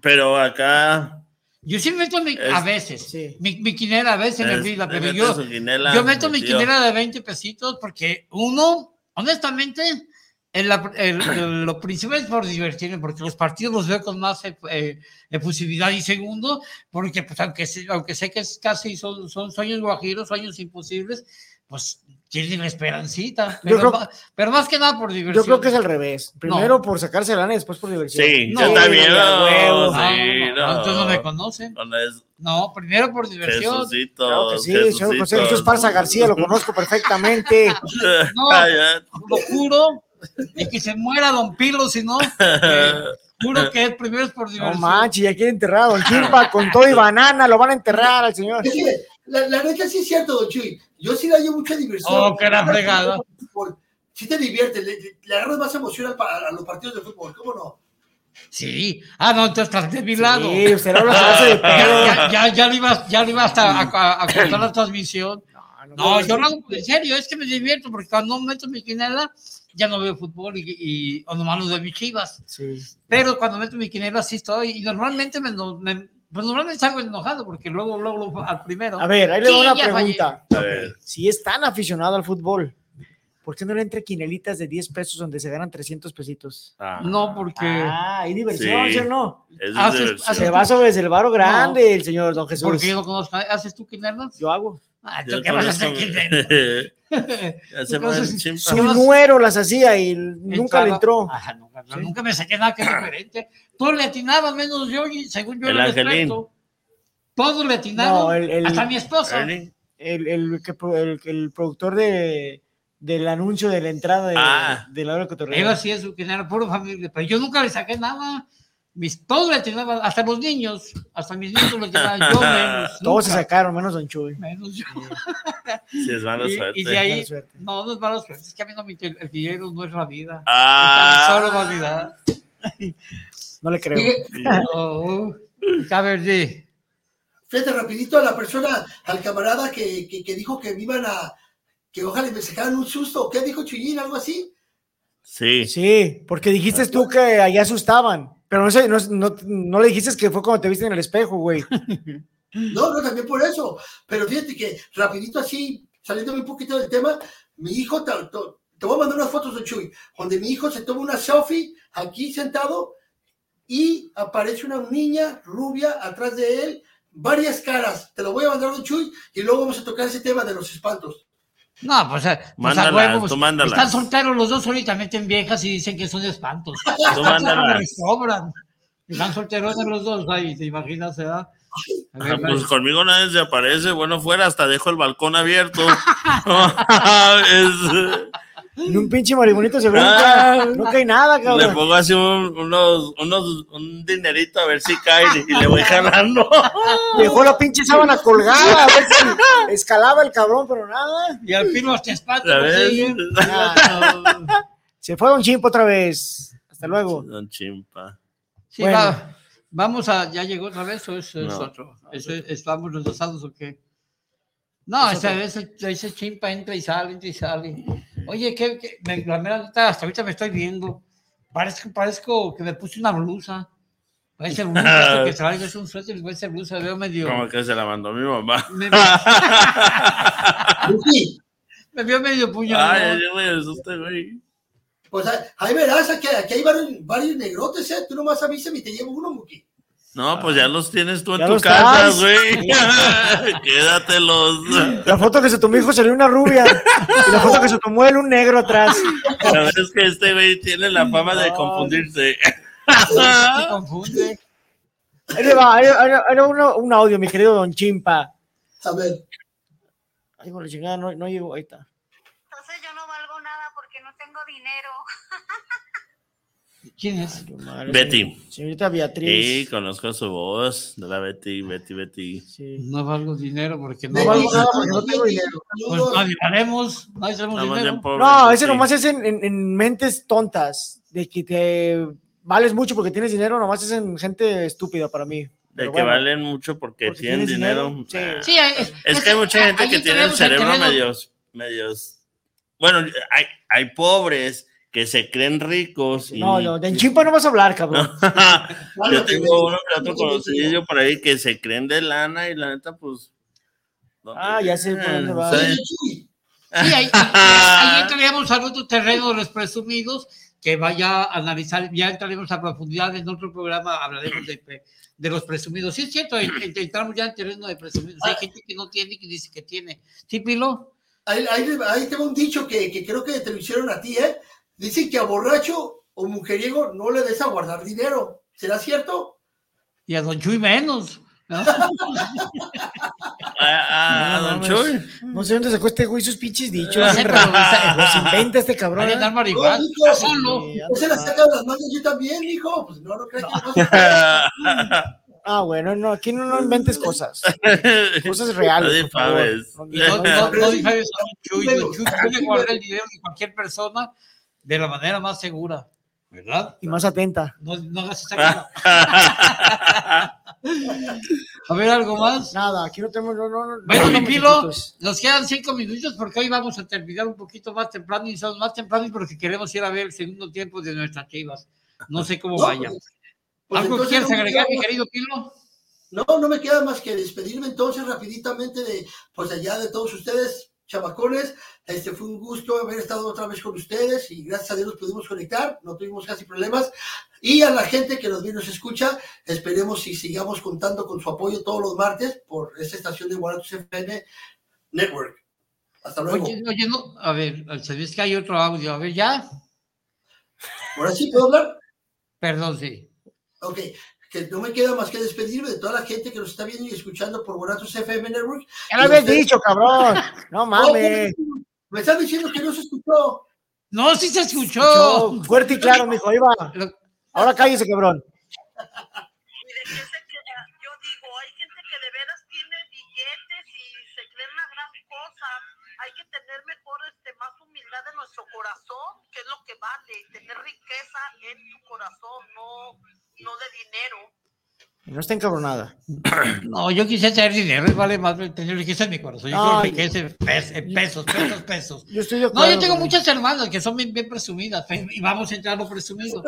Pero acá. Yo sí meto mi, Es- a veces, Sí. mi, mi quinela a veces me es- olvida, le pero yo, quinela, yo meto mi metió. quinela de 20 pesitos porque uno, honestamente, el- el- el- lo principal es por divertirme, porque los partidos los veo con más eh, eh, efusividad y segundo, porque pues aunque, aunque sé que es casi son, son sueños guajiros, sueños imposibles, pues tienen esperancita, pero, creo- ma- pero más que nada por diversión. Yo creo que es al revés. Primero por sacarse lana y después por diversión. Sí, No, yo también. No. No, sí, no, no, entonces no me conocen. No No, primero por diversión. Jesucito. Claro que sí, Jesucito. señor José Jesús Parza García, lo conozco perfectamente. [LAUGHS] No. [LAUGHS] Lo juro, y que se muera Don Pilo, si no, eh, juro que el primero es por No diversión. manches, ya quiere enterrar a Don Chimpa con todo y banana, lo van a enterrar al señor. Es que la, la neta sí es cierto, don Chuy. Yo sí le hallo mucha diversión. Oh, que la fregada. Sí te diviertes, le, agarras más emoción al pa- a, los partidos de fútbol, ¿cómo no? Sí. Ah, no, entonces estás de mi lado. Sí, usted no lo hace de Ya, ya, ya, ibas, ya le ibas a, a, a cortar la transmisión. No, yo lo hago en serio, es que me divierto, porque cuando meto mi quinela, ya no veo fútbol y, y o nomás los de mis chivas. Sí. Pero cuando meto mi quinela sí estoy, y normalmente me, me- pues normalmente salgo enojado, porque luego, luego, luego al primero. A ver, ahí le doy una pregunta. Si es tan aficionado al fútbol, ¿por qué no le entra quinelitas de 10 pesos donde se ganan 300 pesitos? Ah, No, porque. Ah, hay diversión, Sí. ¿sí o no? eso es haces- diversión. Se va sobre el varo grande el señor Don Jesús. Porque yo lo conozco. ¿Haces tú quinelas? Yo hago. Ah, Yo ¿tú qué vas a hacer [LAUGHS] Entonces, chimpa. Su nuero las hacía y nunca le entró. Nunca, nunca me saqué nada que [CLEARS THROAT] diferente. Todos le atinaban, menos yo, y según yo El experto. Todos le atinaron, No, el- el- hasta mi esposa. El, el, productor de, del anuncio de la entrada de, Ah. de la hora de cotorreo. Él hacía eso, que era puro familia, pero yo nunca le saqué nada. Mis, todos le atinaban, hasta los niños, hasta mis nietos le atinaban, yo menos. [LAUGHS] Todos se sacaron, menos Don Chuy. Menos yo. Sí, [LAUGHS] es mala Y, suerte. y de ahí, no, no es mala suerte, es que a mí no me el dinero no es la vida. Ah. Solo vanidad. No le creo. [LAUGHS] Oh, a ver, di. Fíjate rapidito a la persona, al camarada que, que, que dijo que me iban a, que ojalá me sacaran un susto. ¿Qué dijo Chuyín? ¿Algo así? Sí. Sí, porque dijiste tú que allá asustaban. Pero no, sé, no, no, no le dijiste que fue cuando te viste en el espejo, güey. [LAUGHS] No, no, también por eso. Pero fíjate que rapidito así, saliéndome un poquito del tema, mi hijo, te, te- te voy a mandar unas fotos de Chuy, donde mi hijo se toma una selfie aquí sentado y aparece una niña rubia atrás de él, varias caras. Te lo voy a mandar de Chuy y luego vamos a tocar ese tema de los espantos. No, pues, eh, pues a Mándalas, huevos. tú mándalas. Están solteros los dos ahorita, meten viejas y dicen que son espantos. Tú [LAUGHS] mándalas. Les sobran. Están solteros los dos ahí, ¿te imaginas? eh? A ver, Ah, Pues conmigo nadie se aparece. Bueno, fuera, hasta dejo el balcón abierto. [LAUGHS] [LAUGHS] Es- Ni un pinche marimonito se brinca. Ah. no cae nada, le cabrón. pongo así un, unos, unos, un dinerito a ver si cae y le voy jalando. [LAUGHS] Dejó la pinche sábana colgada. A ver si escalaba el cabrón, pero nada. Y al fin. A ver. sí. Se fue Don Chimpo otra vez. Hasta luego. Don Chimpa. Sí, Bueno. va. Vamos a, ¿ya llegó otra vez o es, es No. otro? ¿Es- ¿Estamos enlazados o qué? No, esa vez ese chimpa entra y sale, entra y sale. Oye, que, que me, la mera neta, hasta ahorita me estoy viendo. Parezco, parezco que me puse una blusa. Parece blusa [LAUGHS] esto que traigo, es un suéter, parece blusa, veo medio. Como que se la mandó mi mamá. [LAUGHS] Me, [LAUGHS] me veo medio puñal. Ay, yo me asusté, güey. pues ahí- ahí verás, aquí, aquí hay varios, varios negrotes, ¿eh? Tú nomás avísame y te llevo uno, Muki. No, pues ya los tienes tú en tu los casa, güey. [LAUGHS] [LAUGHS] Quédatelos. La foto que se tomó hijo salió una rubia. Y la foto que se tomó él un negro atrás. La verdad es que este güey tiene la fama de confundirse. Se confunde. Ahí le va, ahí- ahí- ahí va uno- un audio, mi querido Don Chimpa. A ver. Ay, con la chingada, no, no llegó, ahí está. Entonces yo no valgo nada porque no tengo dinero. ¿Quién es? Madre, Betty. señor- Señorita Beatriz. Sí, conozco su voz de la Betty, Betty, Betty. No valgo dinero porque no No valgo nada porque no tengo dinero. Pues haremos, nadie tenemos Estamos dinero. No, ese Betty. nomás es en, en- en mentes tontas, de que te vales mucho porque tienes dinero, nomás es en gente estúpida para mí. De Pero que bueno, valen mucho porque, Porque tienen dinero. dinero, sí. Ah. Sí, es, Es que hay mucha gente que tiene el cerebro medios, medios. Bueno, hay, hay pobres que se creen ricos. Y No, no, de en chimpa no vas a hablar, cabrón. [LAUGHS] Yo tengo uno que otro conocido por ahí que se creen de lana y la neta, pues. ¿dónde Ah, ya sé por dónde va. [LAUGHS] Sí, ahí, ahí entraríamos al otro terreno de los presumidos, que vaya a analizar, ya entraremos a profundidad en otro programa, hablaremos de, de los presumidos. Sí, es cierto, en- en- entramos ya en terreno de presumidos. Hay gente que no tiene y que dice que tiene. ¿Sí, Pilo? Ahí, ahí, ahí tengo un dicho que, que creo que te lo hicieron a ti, ¿eh? Dicen que a borracho o mujeriego no le des a guardar dinero. ¿Será cierto? Y a Don Chuy menos. ¿no? Ah, No, don no, Chuy. No sé dónde sacó este güey sus pinches dichos. Los inventa este cabrón. ¿eh? marihuana. No, hijo, Está solo. Sí, No se la saca de las manos yo también, hijo. Pues no, no creas que no. [LAUGHS] Ah, bueno, no, aquí no, no inventes cosas. Cosas reales. No por favor. difabes. No, no, no, no, no, no difabes a Don Chuy. Don Chuy puede guardar el dinero de cualquier persona de la manera más segura, ¿verdad? Y más atenta. No, no hagas esa cara. [LAUGHS] A ver, ¿algo más? Nada, aquí no tenemos. No, no, no, Bueno, no, mi Pilo, nos quedan cinco minutos porque hoy vamos a terminar un poquito más temprano y son más temprano porque queremos ir a ver el segundo tiempo de nuestras chivas. No sé cómo No, vaya. pues, pues ¿Algo quieres agregar, mi queda- querido Pilo? No, no me queda más que despedirme entonces rapiditamente de, pues allá de todos ustedes, chamacones. Este fue un gusto haber estado otra vez con ustedes y gracias a Dios nos pudimos conectar, no tuvimos casi problemas. Y a la gente que nos viene y nos escucha, esperemos y sigamos contando con su apoyo todos los martes por esta estación de Guanatos FM Network. Hasta luego. Oye, oye, no, a ver, se ve que hay otro audio. A ver, ¿ya? Ahora sí, ¿puedo hablar? Perdón, sí. Ok, que no me queda más que despedirme de toda la gente que nos está viendo y escuchando por Guanatos FM Network. Ya lo habías dicho, cabrón. [LAUGHS] No mames. Me están diciendo que no se escuchó. No, sí se escuchó. Escuchó Fuerte y claro, mijo, ahí va. Ahora cállese, cabrón. Yo digo, hay gente que de veras tiene billetes y se creen una gran cosa. Hay que tener mejor, este, más humildad en nuestro corazón, que es lo que vale, tener riqueza en tu corazón, no, no de dinero. No está encabronada. [CLEARS THROAT] No, yo quise tener dinero y vale más tener riqueza en mi corazón. Yo quiero riqueza en pes- en pesos, [CLEARS THROAT] pesos, pesos. Yo estoy de No, acuerdo yo tengo muchas hermanas que son bien, bien presumidas y vamos a entrar a lo presumido.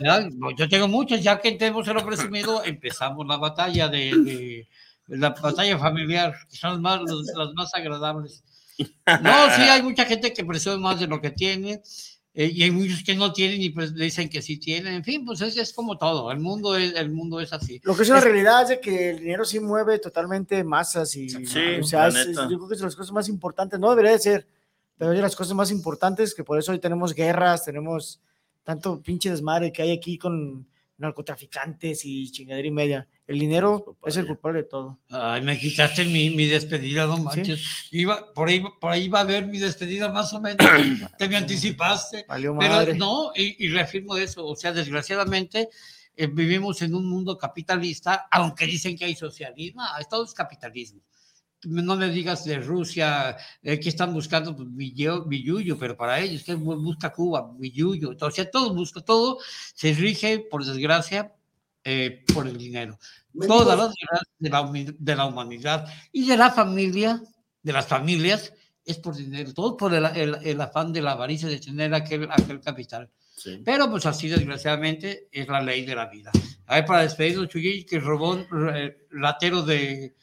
No, Yo tengo muchas, ya que entremos en lo presumido, [CLEARS THROAT] empezamos la batalla de, de- la batalla familiar, que son las más, las más agradables. No, sí, hay mucha gente que presume más de lo que tiene eh, y hay muchos que no tienen y pues dicen que sí tienen. En fin, pues es, es como todo. El mundo es, el mundo es así. Lo que es una realidad es de que el dinero sí mueve totalmente masas y o sea, es- es- yo creo que es de las cosas más importantes, no debería de ser, pero es de las cosas más importantes que por eso hoy tenemos guerras, tenemos tanto pinche desmadre que hay aquí con narcotraficantes y chingadera y media. El dinero es el culpable de todo. Ay, me quitaste mi, mi despedida, no manches. Iba, por, ahí, por ahí va a haber mi despedida más o menos. [COUGHS] Te me anticipaste. Valió Pero no, y, y reafirmo eso. O sea, desgraciadamente eh, vivimos en un mundo capitalista, aunque dicen que hay socialismo. ah, Todo es capitalismo. No me digas de Rusia, eh, que están buscando pues, billo- billuyo, pero para ellos, que busca Cuba? Billuyo. O sea, todo busca, todo se rige, por desgracia, eh, por el dinero. Todas las desgracias de la, humanidad y de la familia, de las familias, es por dinero, todo por el, el- el afán de la avaricia de tener aquel, aquel capital. Pero pues así desgraciadamente es la ley de la vida. A ver, para despedirnos, Chuyín, que robó eh, latero de,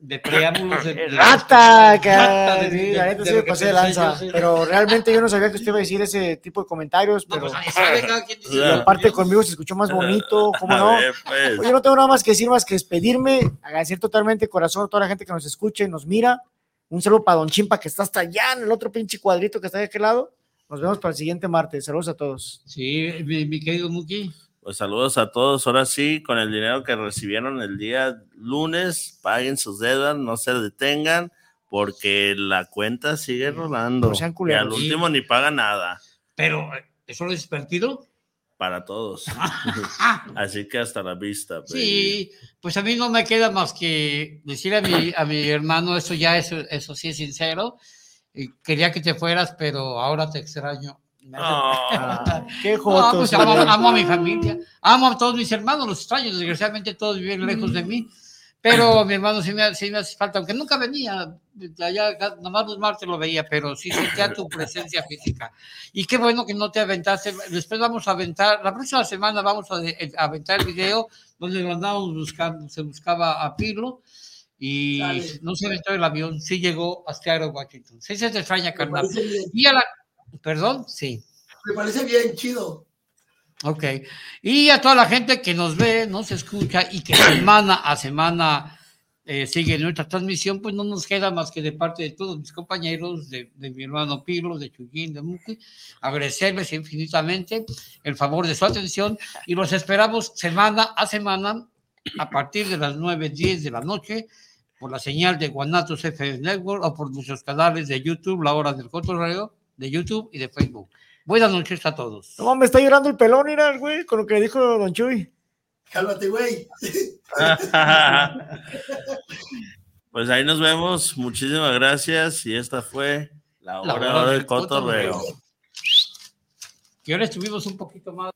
de preámbulos. De, de- [LAUGHS] Rata, Rata cara, de- sí, de- la neta que pasé de lanza, yo, sí. pero realmente yo no sabía que usted iba a decir ese tipo de comentarios, pero pues, ahí sabe cada quien dice [LAUGHS] y lo que aparte conmigo se escuchó más [LAUGHS] bonito, ¿cómo no? ver, pues. Oye, no tengo nada más que decir más que despedirme, agradecer totalmente corazón a toda la gente que nos escucha y nos mira. Un saludo para Don Chimpa que está hasta allá en el otro pinche cuadrito que está de aquel lado. Nos vemos para el siguiente martes. Saludos a todos. Sí, mi, mi querido Muki. Pues saludos a todos. Ahora sí, con el dinero que recibieron el día lunes, paguen sus deudas, no se detengan, porque la cuenta sigue rolando. No sean y al último ni paga nada. Pero, ¿eso lo es divertido? Para todos. [LAUGHS] [LAUGHS] Así que hasta la vista. baby. Sí, pues a mí no me queda más que decir a mi, a mi hermano, eso ya, eso, eso sí es sincero. y quería que te fueras, pero ahora te extraño. Ah, [LAUGHS] qué No, pues amo, amo a mi familia, amo a todos mis hermanos, los extraño, desgraciadamente todos viven lejos de mí, pero mi hermano sí me, sí me hace falta, aunque nunca venía, allá, nomás los martes lo veía, pero sí sentía tu [LAUGHS] presencia física. Y qué bueno que no te aventaste, después vamos a aventar, la próxima semana vamos a, de- a aventar el video donde lo andábamos buscando, se buscaba a Pirlo, y Dale. no se aventó el avión, sí llegó hasta Washington. Sí se te extraña, carnal. Y a la, perdón, sí. Me parece bien, chido. Ok. Y a toda la gente que nos ve, nos escucha y que semana a semana eh, sigue nuestra transmisión, pues no nos queda más que de parte de todos mis compañeros, de, de mi hermano Pirlo, de Chuyín, de Muki, agradecerles infinitamente el favor de su atención y los esperamos semana a semana a partir de las 9, 10 de la noche por la señal de Guanatos FM Network o por nuestros canales de YouTube, La Hora del Cotorreo, de YouTube y de Facebook. Buenas noches a todos. No, me está llorando el pelón, mira, güey, con lo que dijo Don Chuy. Cálmate, güey. [LAUGHS] Pues ahí nos vemos. Muchísimas gracias. Y esta fue la La hora, del cotorreo. cotorreo. Que ahora estuvimos un poquito más.